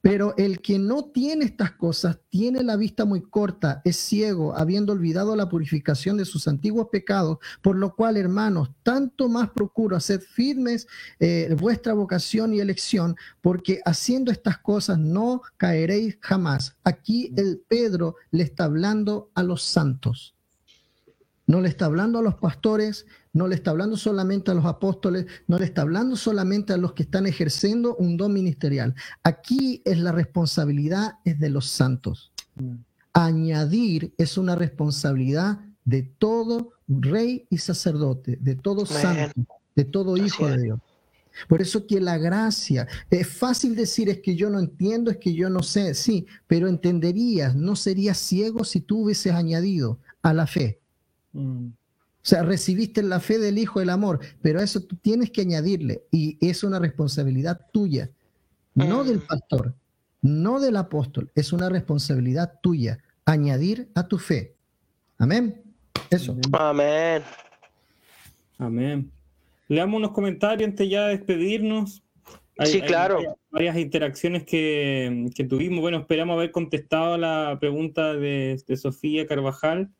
Pero el que no tiene estas cosas tiene la vista muy corta, es ciego, habiendo olvidado la purificación de sus antiguos pecados, por lo cual, hermanos, tanto más procuro hacer firmes eh, vuestra vocación y elección, porque haciendo estas cosas no caeréis jamás. Aquí el Pedro le está hablando a los santos. No le está hablando a los pastores, no le está hablando solamente a los apóstoles, no le está hablando solamente a los que están ejerciendo un don ministerial. Aquí es la responsabilidad es de los santos. Mm. Añadir es una responsabilidad de todo rey y sacerdote, de todo santo, de todo hijo de Dios. Por eso que la gracia, es fácil decir es que yo no entiendo, es que yo no sé, sí, pero entenderías, no serías ciego si tú hubieses añadido a la fe. Mm. O sea, recibiste la fe del Hijo el amor, pero eso tú tienes que añadirle y es una responsabilidad tuya, no mm. del pastor, no del apóstol, es una responsabilidad tuya, añadir a tu fe. Amén. Eso. Amén. Amén. Leamos unos comentarios antes ya de despedirnos. sí, claro. varias, interacciones que, tuvimos. Bueno, esperamos haber contestado a la pregunta de Sofía Carvajal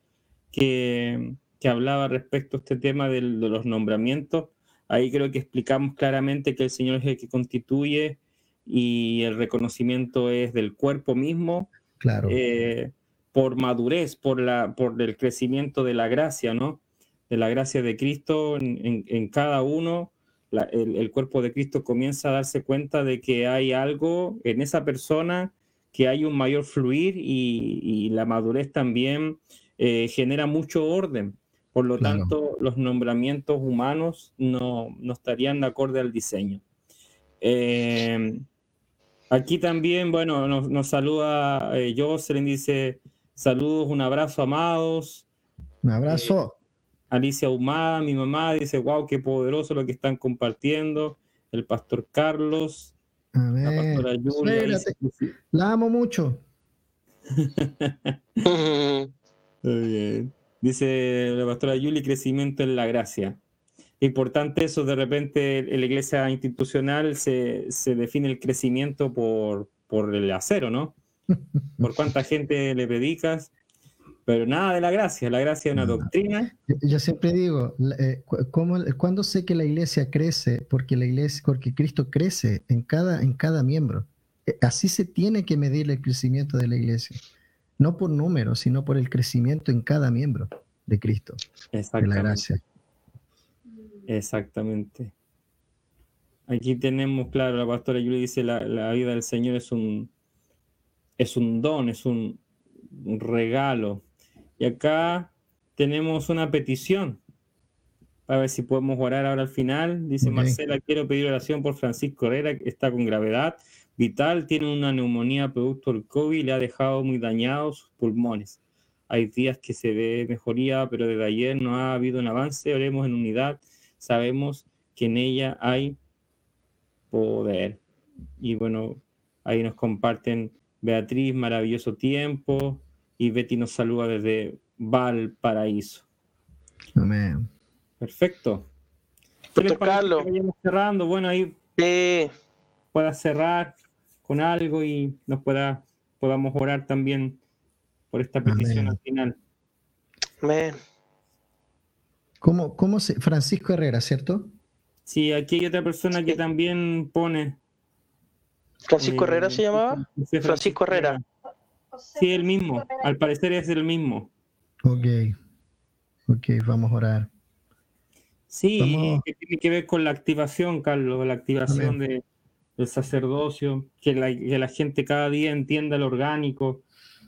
que, hablaba respecto a este tema de los nombramientos. Ahí creo que explicamos claramente que el Señor es el que constituye y el reconocimiento es del cuerpo mismo. Claro. Eh, por madurez, por, la, por el crecimiento de la gracia, ¿no? De la gracia de Cristo en, cada uno. el, cuerpo de Cristo comienza a darse cuenta de que hay algo en esa persona, que hay un mayor fluir y, y la madurez también eh, genera mucho orden. Por lo tanto, los nombramientos humanos no, no, estarían de acuerdo al diseño. Eh, aquí también, bueno, nos, saluda eh, Jocelyn, dice, saludos, un abrazo, amados. Un abrazo. Alicia Humada, mi mamá, dice, wow, qué poderoso lo que están compartiendo. El pastor Carlos. La pastora Julia. La amo mucho. Muy bien. Dice la pastora Yuli, crecimiento en la gracia. Importante eso, de repente en la iglesia institucional se, define el crecimiento por, por el acero, ¿no? Por cuánta gente le predicas, pero nada de la gracia. La gracia es una doctrina. Yo siempre digo, eh, ¿cuándo sé que la iglesia crece? Porque la iglesia, porque Cristo crece en cada, en cada miembro. Eh, así se tiene que medir el crecimiento de la iglesia no por números, sino por el crecimiento en cada miembro de Cristo, de la gracia. Exactamente. Aquí tenemos, claro, la pastora Yuri dice, la, la, vida del Señor es un, es un don, es un, regalo. Y acá tenemos una petición, para ver si podemos orar ahora al final. Dice Marcela, quiero pedir oración por Francisco Herrera, que está con gravedad vital, tiene una neumonía producto del COVID y le ha dejado muy dañados sus pulmones. Hay días que se ve mejoría, pero desde ayer no ha habido un avance. Oremos en unidad. Sabemos que en ella hay poder. Y bueno, ahí nos comparten Beatriz, maravilloso tiempo. Y Betty nos saluda desde Valparaíso. Amén. Perfecto. Carlos. cerrando, bueno, ahí pueda cerrar con algo y nos pueda, podamos orar también por esta petición al final. Amén. ¿Cómo, cómo se, Francisco Herrera, ¿cierto? Sí, aquí hay otra persona que también pone. ¿Francisco Herrera se llamaba? Francisco, Herrera. Sí, el mismo. Al parecer es el mismo. Ok. Ok, vamos a orar. Sí, que tiene que ver con la activación, Carlos, la activación de, del sacerdocio, que la, que la, gente cada día entienda lo orgánico,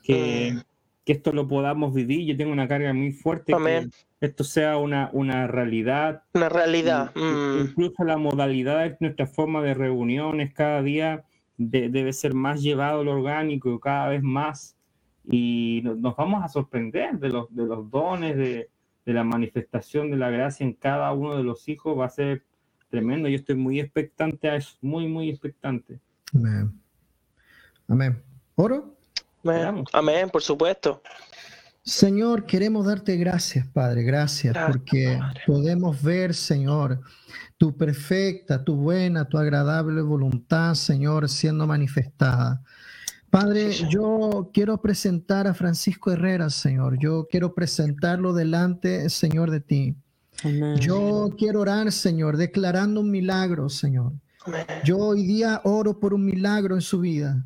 que, mm. que, esto lo podamos vivir. Yo tengo una carga muy fuerte. Amén esto sea una, una realidad. Una realidad. Mm. Incluso la modalidad nuestra forma de reuniones cada día debe ser más llevado lo orgánico, cada vez más. Y nos, vamos a sorprender de los, de los dones, de, de, la manifestación de la gracia en cada uno de los hijos. Va a ser tremendo. Yo estoy muy expectante a eso, muy, muy expectante. Amén. Amén. ¿Oro? Amén, por supuesto. Señor, queremos darte gracias, Padre, gracias, porque podemos ver, Señor, tu perfecta, tu buena, tu agradable voluntad, Señor, siendo manifestada. Padre, yo quiero presentar a Francisco Herrera, Señor. Yo quiero presentarlo delante, Señor, de ti. Yo quiero orar, Señor, declarando un milagro, Señor. Yo hoy día oro por un milagro en su vida.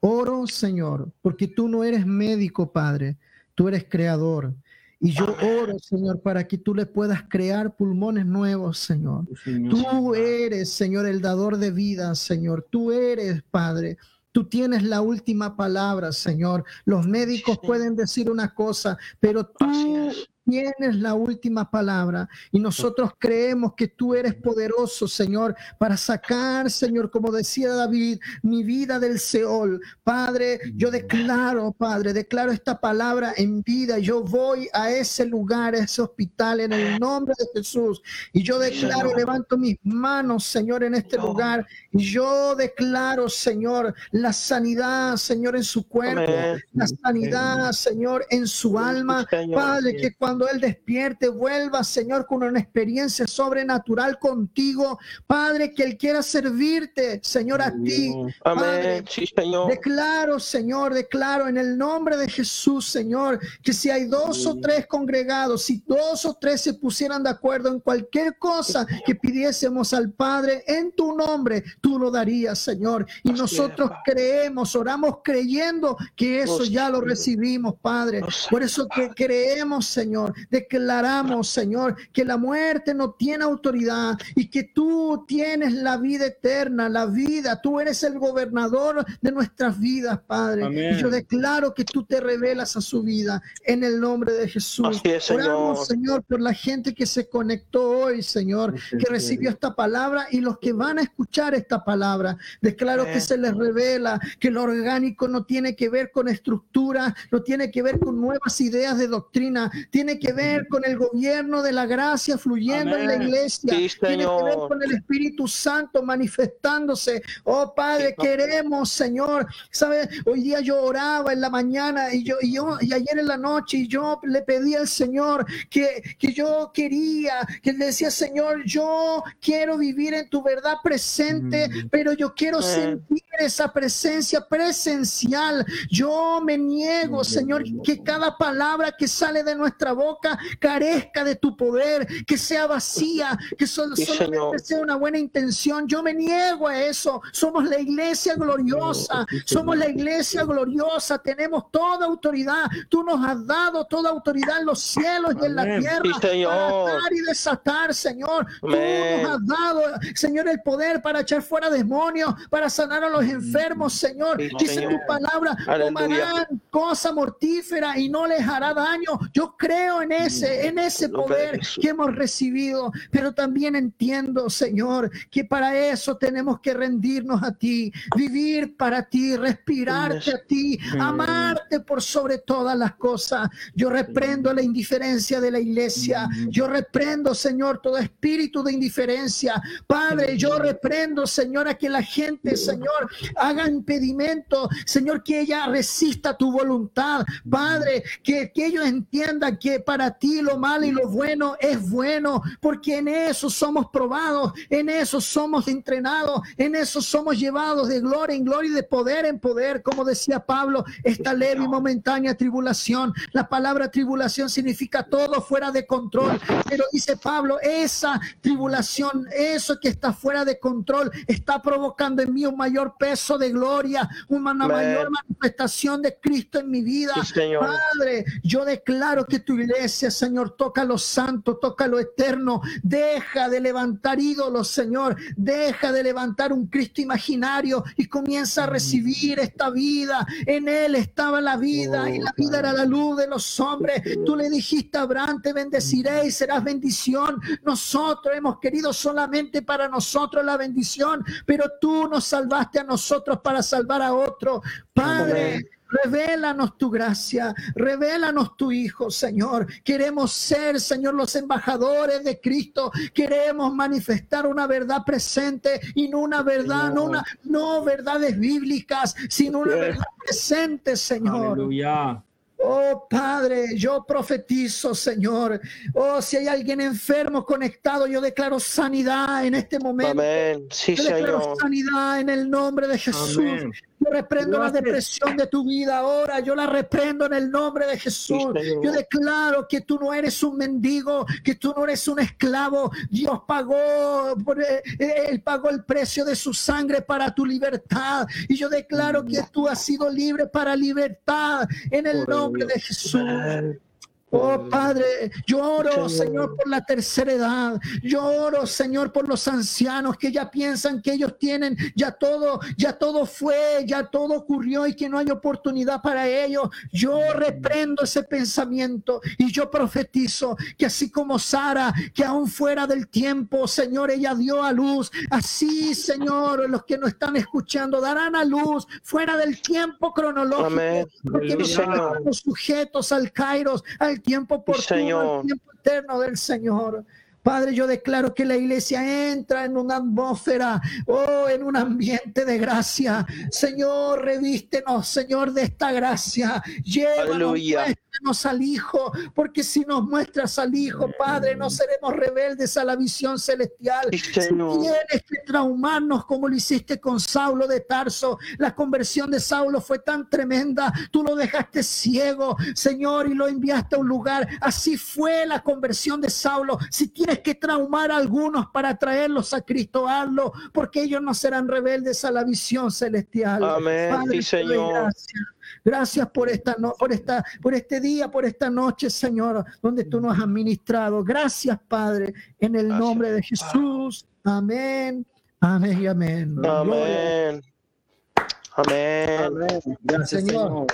Oro, Señor, porque tú no eres médico, Padre Tú eres creador. Y yo oro, Señor, para que tú le puedas crear pulmones nuevos, Señor. Tú eres, Señor, el dador de vida, Señor. Tú eres, Padre. Tú tienes la última palabra, Señor. Los médicos pueden decir una cosa, pero tú tienes la última palabra y nosotros creemos que tú eres poderoso, Señor, para sacar, Señor, como decía David, mi vida del Seol. Padre, yo declaro, Padre, declaro esta palabra en vida. Yo voy a ese lugar, a ese hospital, en el nombre de Jesús. Y yo declaro, levanto mis manos, Señor, en este lugar. Y yo declaro, Señor, la sanidad, Señor, en su cuerpo, la sanidad, Señor, en su alma. Padre, que cuando cuando Él despierte, vuelva, Señor, con una experiencia sobrenatural contigo. Padre, que Él quiera servirte, Señor, a ti. Amén. sí, Señor. Declaro, Señor, declaro en el nombre de Jesús, Señor, que si hay dos o tres congregados, si dos o tres se pusieran de acuerdo en cualquier cosa que pidiésemos al Padre, en tu nombre, tú lo darías, Señor. Y nosotros creemos, oramos creyendo que eso ya lo recibimos, Padre. Por eso que creemos, Señor Declaramos, Señor, que la muerte no tiene autoridad y que tú tienes la vida eterna, la vida. Tú eres el gobernador de nuestras vidas, Padre. Y yo declaro que tú te revelas a su vida en el nombre de Jesús. Señor. Oramos, Señor, por la gente que se conectó hoy, Señor, que recibió esta palabra y los que van a escuchar esta palabra. Declaro que se les revela que lo orgánico no tiene que ver con estructura, no tiene que ver con nuevas ideas de doctrina, tiene que ver con el gobierno de la gracia fluyendo en la iglesia, tiene que ver con el Espíritu Santo manifestándose. Oh Padre, queremos, Señor, ¿sabes? Hoy día yo oraba en la mañana y yo, y yo, y ayer en la noche, y yo le pedí al Señor que, que yo quería, que le decía, Señor, yo quiero vivir en tu verdad presente, mm. pero yo quiero sentir esa presencia presencial. Yo me niego, Señor, que cada palabra que sale de nuestra boca carezca de tu poder, que sea vacía, que solo, solamente sea una buena intención. Yo me niego a eso. Somos la iglesia gloriosa, somos la iglesia gloriosa, tenemos toda autoridad. Tú nos has dado toda autoridad en los cielos y en la tierra para dar y desatar, Señor. Tú nos has dado, Señor, el poder para echar fuera demonios, para sanar a los enfermos, Señor. Dice tu palabra, tomarán cosa mortífera y no les hará daño. Yo creo en ese, en ese poder que hemos recibido, pero también entiendo, Señor, que para eso tenemos que rendirnos a ti, vivir para ti, respirarte a ti, amarte por sobre todas las cosas. Yo reprendo la indiferencia de la iglesia. Yo reprendo, Señor, todo espíritu de indiferencia. Padre, yo reprendo, Señor, a que la gente, Señor, haga impedimento, Señor, que ella resista tu voluntad, Padre, que, que ellos entiendan que para ti lo malo y lo bueno es bueno, porque en eso somos probados, en eso somos entrenados, en eso somos llevados de gloria en gloria y de poder en poder, como decía Pablo, esta leve y momentánea tribulación. La palabra tribulación significa todo fuera de control, pero dice Pablo, esa tribulación, eso que está fuera de control, está provocando en mí un mayor peso de gloria, una mayor manifestación de Cristo en mi vida. Padre, yo declaro que tu iglesia, Señor, toca lo santo, toca lo eterno, deja de levantar ídolos, Señor, deja de levantar un Cristo imaginario y comienza a recibir esta vida. En él estaba la vida y la vida era la luz de los hombres. Tú le dijiste a Abraham, te bendeciré y serás bendición. Nosotros hemos querido solamente para nosotros la bendición, pero tú nos salvaste a nosotros para salvar a otro. Padre, Revélanos tu gracia, revélanos tu Hijo, Señor. Queremos ser, Señor, los embajadores de Cristo. Queremos manifestar una verdad presente y no una verdad, no, una, no verdades bíblicas, sino una verdad presente, Señor. Aleluya. Oh Padre, yo profetizo, Señor. Oh, si hay alguien enfermo conectado, yo declaro sanidad en este momento. Amén. Sí, yo declaro sanidad en el nombre de Jesús. Yo reprendo la depresión de tu vida ahora. Yo la reprendo en el nombre de Jesús. Yo declaro que tú no eres un mendigo, que tú no eres un esclavo. Dios pagó, eh, Él pagó el precio de su sangre para tu libertad. Y yo declaro que tú has sido libre para libertad en el nombre de Jesús. Oh Padre, lloro, Señor, por la tercera edad. Lloro, Señor, por los ancianos que ya piensan que ellos tienen ya todo, ya todo fue, ya todo ocurrió y que no hay oportunidad para ellos. Yo reprendo ese pensamiento y yo profetizo que así como Sara, que aún fuera del tiempo, Señor, ella dio a luz. Así, Señor, los que no están escuchando darán a luz fuera del tiempo cronológico. Amén. Porque nosotros sujetos al Kairos, al tiempo por el tiempo eterno del Señor. Padre, yo declaro que la iglesia entra en una atmósfera, oh, en un ambiente de gracia. Señor, revístenos, Señor, de esta gracia. Llévanos, muéstranos al Hijo, porque si nos muestras al Hijo, Padre, no seremos rebeldes a la visión celestial. si tienes que traumarnos como lo hiciste con Saulo de Tarso, la conversión de Saulo fue tan tremenda, tú lo dejaste ciego, Señor, y lo enviaste a un lugar. Así fue la conversión de Saulo. Si tienes que traumar a algunos para traerlos a Cristo, hazlo, porque ellos no serán rebeldes a la visión celestial. Amén, Señor. Gracias. Gracias por esta, no, por esta, por este día, por esta noche, Señor, donde tú nos has ministrado. Gracias, Padre, en el nombre de Jesús. Amén. Amén y amén. Amén. Amén. Gracias, Señor.